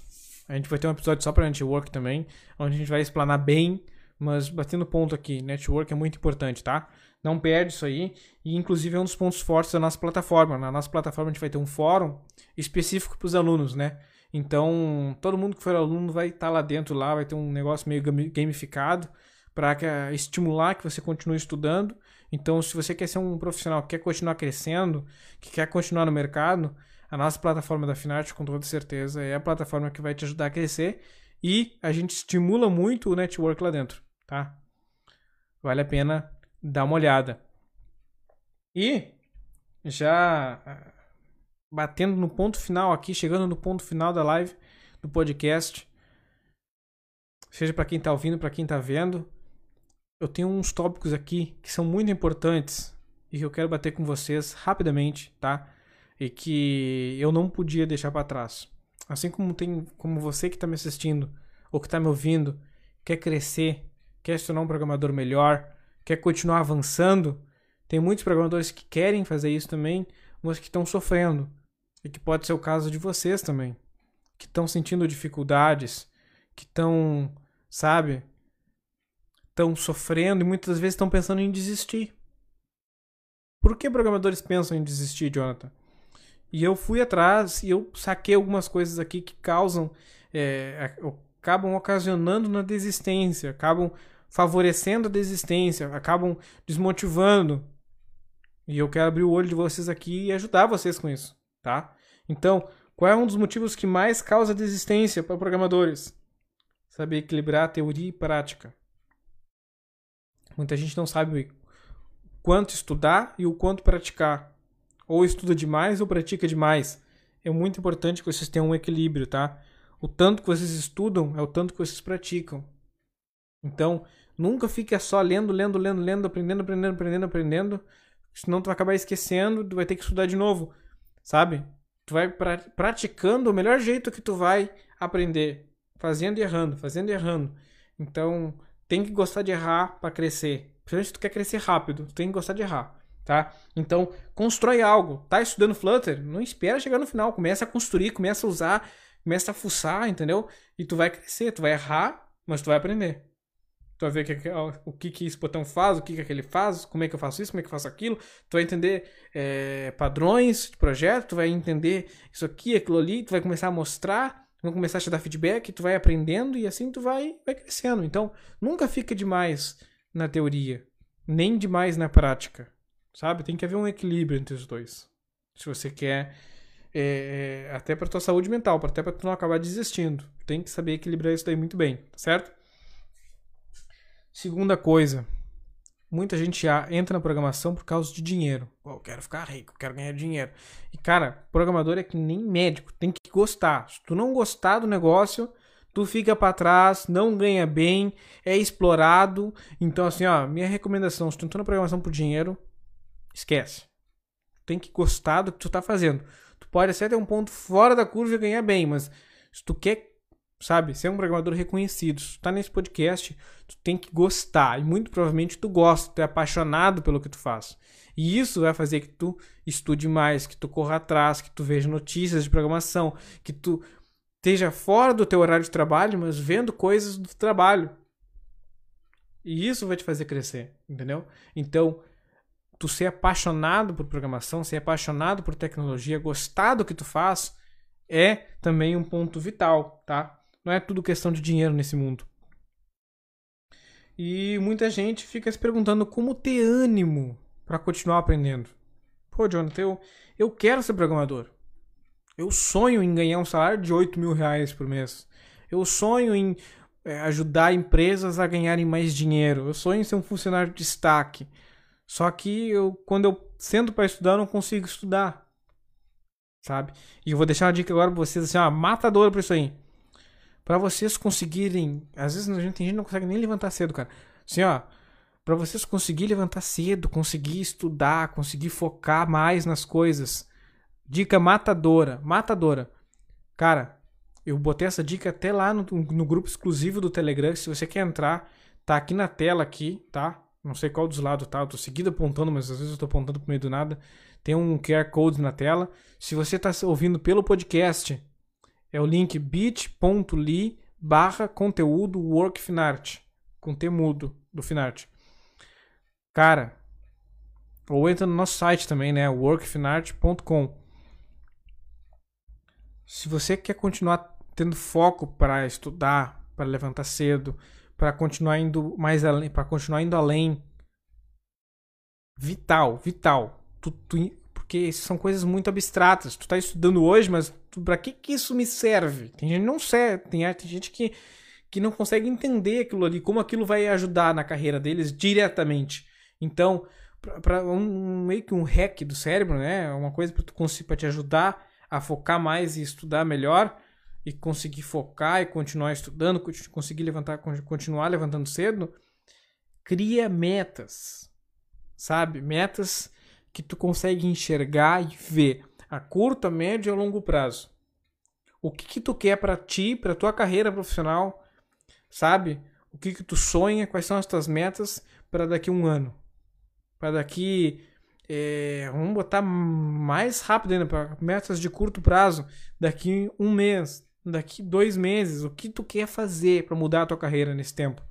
S1: A gente vai ter um episódio só para network também, onde a gente vai explanar bem, mas batendo ponto aqui, network é muito importante, tá? Não perde isso aí. E inclusive é um dos pontos fortes da nossa plataforma. Na nossa plataforma a gente vai ter um fórum específico para os alunos, né? Então, todo mundo que for aluno vai estar tá lá dentro lá, vai ter um negócio meio gamificado para estimular que você continue estudando. Então, se você quer ser um profissional que quer continuar crescendo, que quer continuar no mercado, a nossa plataforma da Finarte, com toda certeza, é a plataforma que vai te ajudar a crescer e a gente estimula muito o network lá dentro, tá? Vale a pena dar uma olhada. E já ah, batendo no ponto final aqui, chegando no ponto final da live do podcast, seja para quem está ouvindo, para quem está vendo, eu tenho uns tópicos aqui que são muito importantes e que eu quero bater com vocês rapidamente, tá? e que eu não podia deixar para trás. Assim como tem, como você que está me assistindo ou que está me ouvindo, quer crescer, quer se tornar um programador melhor, quer continuar avançando, tem muitos programadores que querem fazer isso também, mas que estão sofrendo. E que pode ser o caso de vocês também, que estão sentindo dificuldades, que estão, sabe, estão sofrendo e muitas vezes estão pensando em desistir. Por que programadores pensam em desistir, Jonathan? E eu fui atrás e eu saquei algumas coisas aqui que causam, é, acabam ocasionando na desistência, acabam favorecendo a desistência, acabam desmotivando. E eu quero abrir o olho de vocês aqui e ajudar vocês com isso, tá? Então, qual é um dos motivos que mais causa desistência para programadores? Saber equilibrar teoria e prática. Muita gente não sabe o quanto estudar e o quanto praticar ou estuda demais ou pratica demais. É muito importante que vocês tenham um equilíbrio, tá? O tanto que vocês estudam é o tanto que vocês praticam. Então, nunca fique só lendo, lendo, lendo, lendo, aprendendo, aprendendo, aprendendo, aprendendo. Senão tu vai acabar esquecendo, tu vai ter que estudar de novo, sabe? Tu vai pra, praticando o melhor jeito que tu vai aprender, fazendo e errando, fazendo e errando. Então, tem que gostar de errar para crescer. Principalmente se tu quer crescer rápido, tu tem que gostar de errar tá? Então, constrói algo. Tá estudando Flutter? Não espera chegar no final. Começa a construir, começa a usar. Começa a fuçar, entendeu? E tu vai crescer, tu vai errar, mas tu vai aprender. Tu vai ver que, o que, que esse botão faz, o que, que aquele faz, como é que eu faço isso, como é que eu faço aquilo. Tu vai entender é, padrões de projeto, tu vai entender isso aqui, aquilo ali, tu vai começar a mostrar, vão começar a te dar feedback, tu vai aprendendo e assim tu vai, vai crescendo. Então, nunca fica demais na teoria, nem demais na prática, sabe? Tem que haver um equilíbrio entre os dois. Se você quer é, até para tua saúde mental, até para tu não acabar desistindo. Tem que saber equilibrar isso daí muito bem, tá certo? Segunda coisa, muita gente entra na programação por causa de dinheiro. Eu quero ficar rico, quero ganhar dinheiro. E cara, programador é que nem médico, tem que gostar. Se tu não gostar do negócio, tu fica para trás, não ganha bem, é explorado. Então assim, ó, minha recomendação, se tu entrou na programação por dinheiro, esquece. Tem que gostar do que tu tá fazendo. Tu pode até ter um ponto fora da curva e ganhar bem, mas se tu quer, sabe, ser um programador reconhecido, se tu tá nesse podcast, tu tem que gostar. E muito provavelmente tu gosta, tu é apaixonado pelo que tu faz. E isso vai fazer que tu estude mais, que tu corra atrás, que tu veja notícias de programação, que tu esteja fora do teu horário de trabalho, mas vendo coisas do trabalho. E isso vai te fazer crescer, entendeu? Então, tu ser apaixonado por programação, ser apaixonado por tecnologia, gostar do que tu faz, é também um ponto vital, tá? Não é tudo questão de dinheiro nesse mundo. E muita gente fica se perguntando como ter ânimo para continuar aprendendo. Pô, Jonathan, eu, eu quero ser programador. Eu sonho em ganhar um salário de 8 mil reais por mês. Eu sonho em é, ajudar empresas a ganharem mais dinheiro. Eu sonho em ser um funcionário de destaque. Só que eu, quando eu sento para estudar, eu não consigo estudar. Sabe? E eu vou deixar uma dica agora pra vocês, assim, ó, matadora pra isso aí. Pra vocês conseguirem. Às vezes a gente, gente não consegue nem levantar cedo, cara. Assim, ó. Pra vocês conseguirem levantar cedo, conseguir estudar, conseguir focar mais nas coisas. Dica matadora. Matadora. Cara, eu botei essa dica até lá no, no grupo exclusivo do Telegram. Se você quer entrar, tá aqui na tela aqui, tá? Não sei qual dos lados tá. Eu tô seguido apontando, mas às vezes eu tô apontando pro meio do nada. Tem um QR Code na tela. Se você tá ouvindo pelo podcast, é o link bit.ly barra conteúdo workfinart. Com T mudo do Finart. Cara, ou entra no nosso site também, né? workfinart.com. Se você quer continuar tendo foco para estudar, para levantar cedo, para continuar indo mais além, para continuar indo além. Vital, vital. Tu, tu, porque são coisas muito abstratas. Tu tá estudando hoje, mas para que que isso me serve? Tem gente que não serve, tem, tem gente que que não consegue entender aquilo ali, como aquilo vai ajudar na carreira deles diretamente. Então, para um meio que um hack do cérebro, né? Uma coisa para tu conseguir te ajudar a focar mais e estudar melhor e conseguir focar e continuar estudando, conseguir levantar, continuar levantando cedo, cria metas, sabe? Metas que tu consegue enxergar e ver a curto, a médio e a longo prazo. O que que tu quer para ti, para tua carreira profissional, sabe? O que que tu sonha, quais são as tuas metas para daqui um ano, para daqui é, vamos botar mais rápido ainda para metas de curto prazo, daqui um mês, daqui dois meses, o que tu quer fazer para mudar a tua carreira nesse tempo?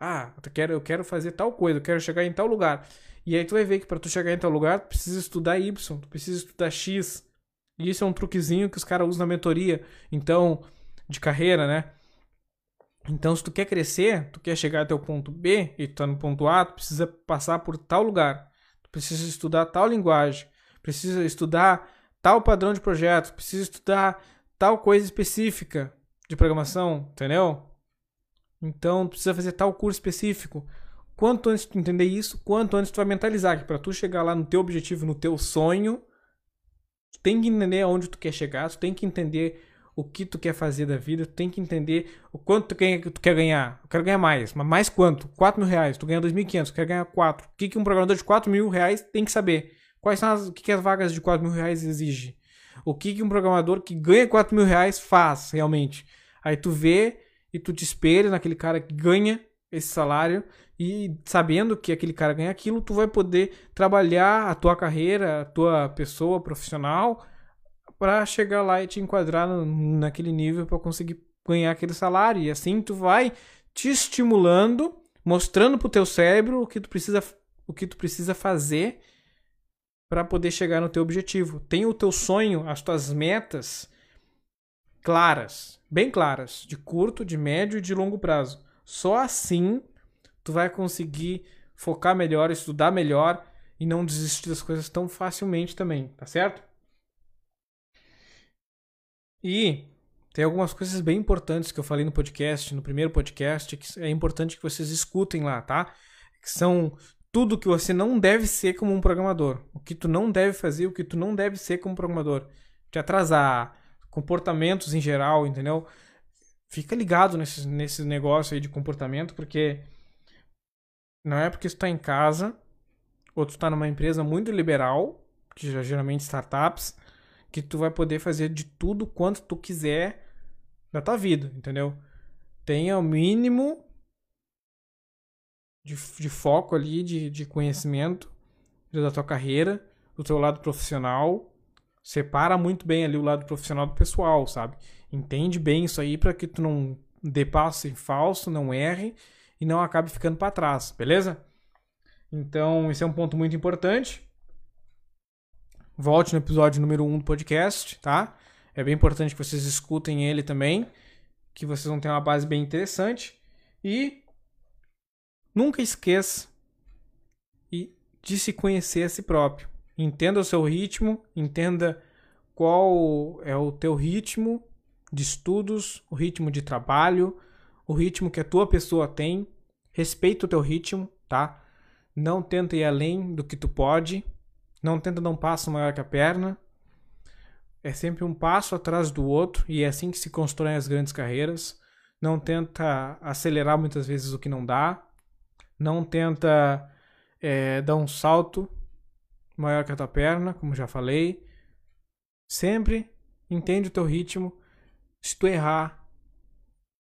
S1: Ah, eu quero, eu quero fazer tal coisa, eu quero chegar em tal lugar. E aí tu vai ver que para tu chegar em tal lugar, tu precisa estudar Y, tu precisa estudar X. E isso é um truquezinho que os caras usam na mentoria, então, de carreira, né? Então, se tu quer crescer, tu quer chegar até o ponto B e tu tá no ponto A, tu precisa passar por tal lugar. Tu precisa estudar tal linguagem, precisa estudar tal padrão de projeto, precisa estudar tal coisa específica de programação, entendeu? Então, precisa fazer tal curso específico. Quanto antes tu entender isso, quanto antes tu vai mentalizar que para tu chegar lá no teu objetivo, no teu sonho, tu tem que entender aonde tu quer chegar, tu tem que entender o que tu quer fazer da vida, tu tem que entender o quanto tu quer, tu quer ganhar. Eu quero ganhar mais, mas mais quanto? 4 mil reais, tu ganha 2.500, tu quer ganhar 4. O que, que um programador de 4 mil reais tem que saber? Quais são as, o que, que as vagas de 4 mil reais exigem? o que, que um programador que ganha 4 mil reais faz realmente. Aí tu vê e tu te espelha naquele cara que ganha esse salário e sabendo que aquele cara ganha aquilo, tu vai poder trabalhar a tua carreira, a tua pessoa profissional para chegar lá e te enquadrar naquele nível para conseguir ganhar aquele salário. E assim tu vai te estimulando, mostrando pro teu cérebro o que tu precisa, o que tu precisa fazer para poder chegar no teu objetivo. Tenha o teu sonho, as tuas metas claras, bem claras, de curto, de médio e de longo prazo. Só assim tu vai conseguir focar melhor, estudar melhor e não desistir das coisas tão facilmente também, tá certo? E tem algumas coisas bem importantes que eu falei no podcast, no primeiro podcast, que é importante que vocês escutem lá, tá? Que são tudo que você não deve ser como um programador. O que tu não deve fazer, o que tu não deve ser como programador. Te atrasar, comportamentos em geral, entendeu? Fica ligado nesse, nesse negócio aí de comportamento, porque não é porque tu tá em casa ou tu tá numa empresa muito liberal, que já geralmente startups, que tu vai poder fazer de tudo quanto tu quiser da tua vida, entendeu? Tenha o mínimo de, de foco ali, de, de conhecimento da tua carreira, do teu lado profissional. Separa muito bem ali o lado profissional do pessoal, sabe? Entende bem isso aí para que tu não dê passo em falso, não erre e não acabe ficando para trás, beleza? Então, esse é um ponto muito importante. Volte no episódio número 1 um do podcast, tá? É bem importante que vocês escutem ele também, que vocês vão ter uma base bem interessante. E nunca esqueça de se conhecer a si próprio. Entenda o seu ritmo, entenda qual é o teu ritmo de estudos, o ritmo de trabalho, o ritmo que a tua pessoa tem. Respeita o teu ritmo, tá? Não tenta ir além do que tu pode. Não tenta dar um passo maior que a perna. É sempre um passo atrás do outro e é assim que se constroem as grandes carreiras. Não tenta acelerar muitas vezes o que não dá. Não tenta é, dar um salto maior que a tua perna, como já falei. Sempre entende o teu ritmo. Se tu errar,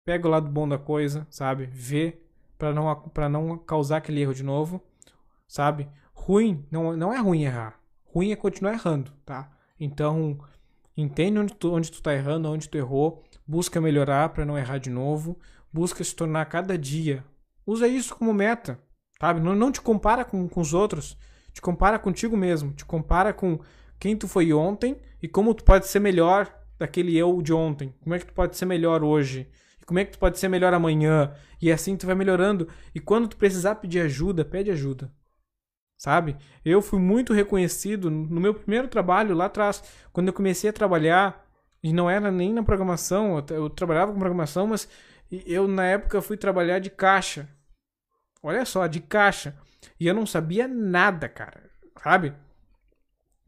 S1: pega o lado bom da coisa, sabe? Vê para não para não causar aquele erro de novo, sabe? Ruim não, não é ruim errar. Ruim é continuar errando, tá? Então, entende onde tu, onde tu tá errando, onde tu errou, busca melhorar para não errar de novo, busca se tornar cada dia. Usa isso como meta, sabe? Não, não te compara com, com os outros, te compara contigo mesmo, te compara com quem tu foi ontem e como tu pode ser melhor daquele eu de ontem. Como é que tu pode ser melhor hoje? E como é que tu pode ser melhor amanhã? E assim tu vai melhorando. E quando tu precisar pedir ajuda, pede ajuda sabe? Eu fui muito reconhecido no meu primeiro trabalho lá atrás, quando eu comecei a trabalhar, e não era nem na programação, eu, eu trabalhava com programação, mas eu na época fui trabalhar de caixa. Olha só, de caixa. E eu não sabia nada, cara, sabe?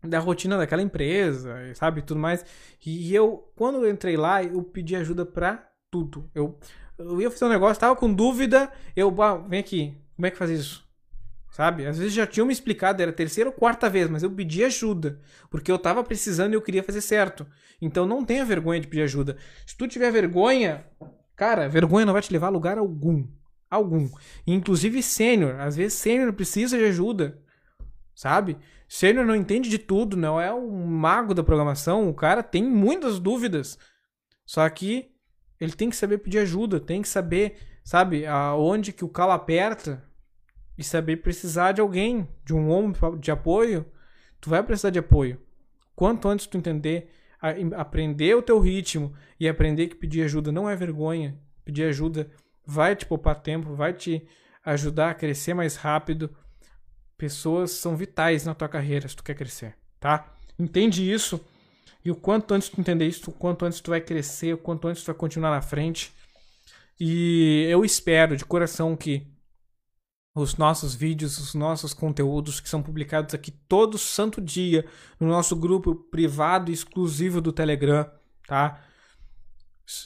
S1: Da rotina daquela empresa, sabe? Tudo mais. E eu, quando eu entrei lá, eu pedi ajuda pra tudo. Eu, eu ia fazer um negócio, tava com dúvida, eu, ah, vem aqui, como é que faz isso? Sabe? Às vezes já tinham me explicado, era a terceira ou quarta vez, mas eu pedi ajuda. Porque eu tava precisando e eu queria fazer certo. Então não tenha vergonha de pedir ajuda. Se tu tiver vergonha, cara, vergonha não vai te levar a lugar algum. Algum. Inclusive sênior. Às vezes sênior precisa de ajuda. Sabe? Sênior não entende de tudo, não é um mago da programação. O cara tem muitas dúvidas. Só que ele tem que saber pedir ajuda, tem que saber, sabe, aonde que o calo aperta e saber precisar de alguém, de um ombro de apoio, tu vai precisar de apoio. Quanto antes tu entender, aprender o teu ritmo e aprender que pedir ajuda não é vergonha, pedir ajuda vai te poupar tempo, vai te ajudar a crescer mais rápido. Pessoas são vitais na tua carreira se tu quer crescer, tá? Entende isso e o quanto antes tu entender isso, o quanto antes tu vai crescer, o quanto antes tu vai continuar na frente. E eu espero de coração que os nossos vídeos, os nossos conteúdos que são publicados aqui todo santo dia no nosso grupo privado exclusivo do Telegram, tá?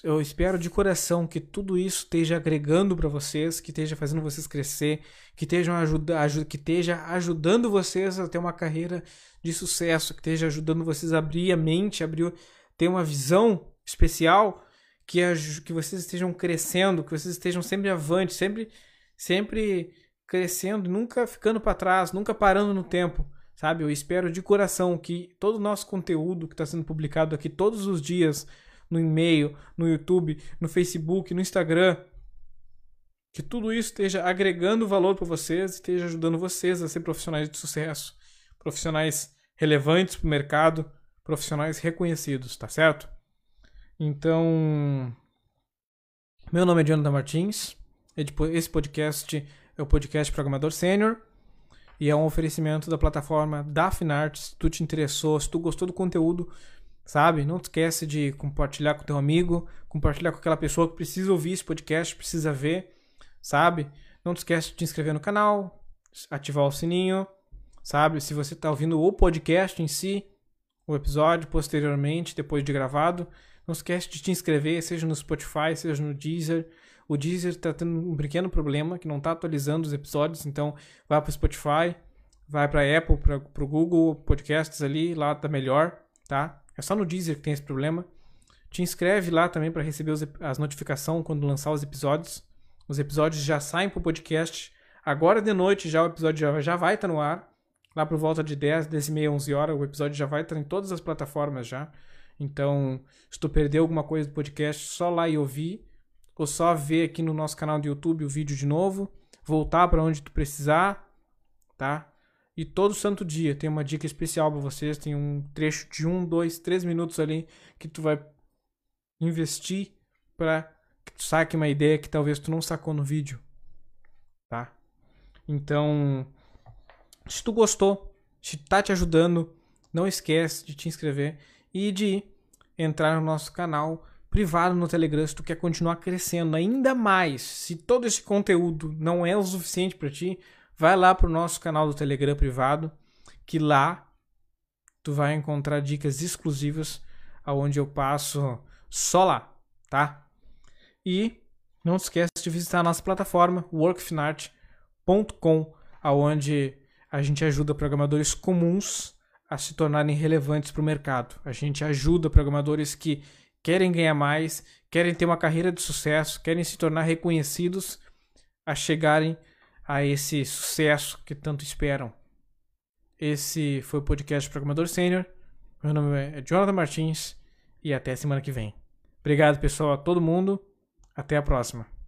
S1: Eu espero de coração que tudo isso esteja agregando para vocês, que esteja fazendo vocês crescer, que esteja, ajuda, que esteja ajudando vocês a ter uma carreira de sucesso, que esteja ajudando vocês a abrir a mente, abrir, ter uma visão especial, que, que vocês estejam crescendo, que vocês estejam sempre avante, sempre, sempre crescendo, nunca ficando para trás, nunca parando no tempo, sabe? Eu espero de coração que todo o nosso conteúdo que está sendo publicado aqui todos os dias no e-mail, no YouTube, no Facebook, no Instagram, que tudo isso esteja agregando valor para vocês, esteja ajudando vocês a ser profissionais de sucesso, profissionais relevantes para o mercado, profissionais reconhecidos, tá certo? Então, meu nome é Jonathan Martins. Esse podcast é o podcast Programador Sênior e é um oferecimento da plataforma da Finarts. Se tu te interessou, se tu gostou do conteúdo, sabe? Não esquece de compartilhar com teu amigo, compartilhar com aquela pessoa que precisa ouvir esse podcast, precisa ver, sabe? Não esquece de te inscrever no canal, ativar o sininho, sabe? Se você está ouvindo o podcast em si, o episódio posteriormente, depois de gravado, não esquece de te inscrever, seja no Spotify, seja no Deezer. O Deezer está tendo um pequeno problema que não está atualizando os episódios, então vai para o Spotify, vai para Apple, para o Google Podcasts ali, lá tá melhor, tá? É só no Deezer que tem esse problema. Te inscreve lá também para receber os, as notificações quando lançar os episódios. Os episódios já saem para o podcast. Agora de noite já o episódio já, já vai estar tá no ar. Lá por volta de 10, 10 e meia, 11 horas, o episódio já vai estar tá em todas as plataformas já. Então, se tu perdeu alguma coisa do podcast, só lá e ouvir. Ou só ver aqui no nosso canal do YouTube o vídeo de novo. Voltar para onde tu precisar, tá? E todo santo dia tem uma dica especial para vocês. Tem um trecho de um, dois, três minutos ali que tu vai investir para que tu saque uma ideia que talvez tu não sacou no vídeo, tá? Então, se tu gostou, se tá te ajudando, não esquece de te inscrever e de entrar no nosso canal privado no Telegram se tu quer continuar crescendo ainda mais. Se todo esse conteúdo não é o suficiente para ti, vai lá pro nosso canal do Telegram privado, que lá tu vai encontrar dicas exclusivas aonde eu passo só lá, tá? E não esquece de visitar a nossa plataforma workfinart.com, aonde a gente ajuda programadores comuns a se tornarem relevantes para o mercado. A gente ajuda programadores que querem ganhar mais, querem ter uma carreira de sucesso, querem se tornar reconhecidos a chegarem a esse sucesso que tanto esperam. Esse foi o podcast Programador Sênior. Meu nome é Jonathan Martins e até semana que vem. Obrigado, pessoal, a todo mundo. Até a próxima.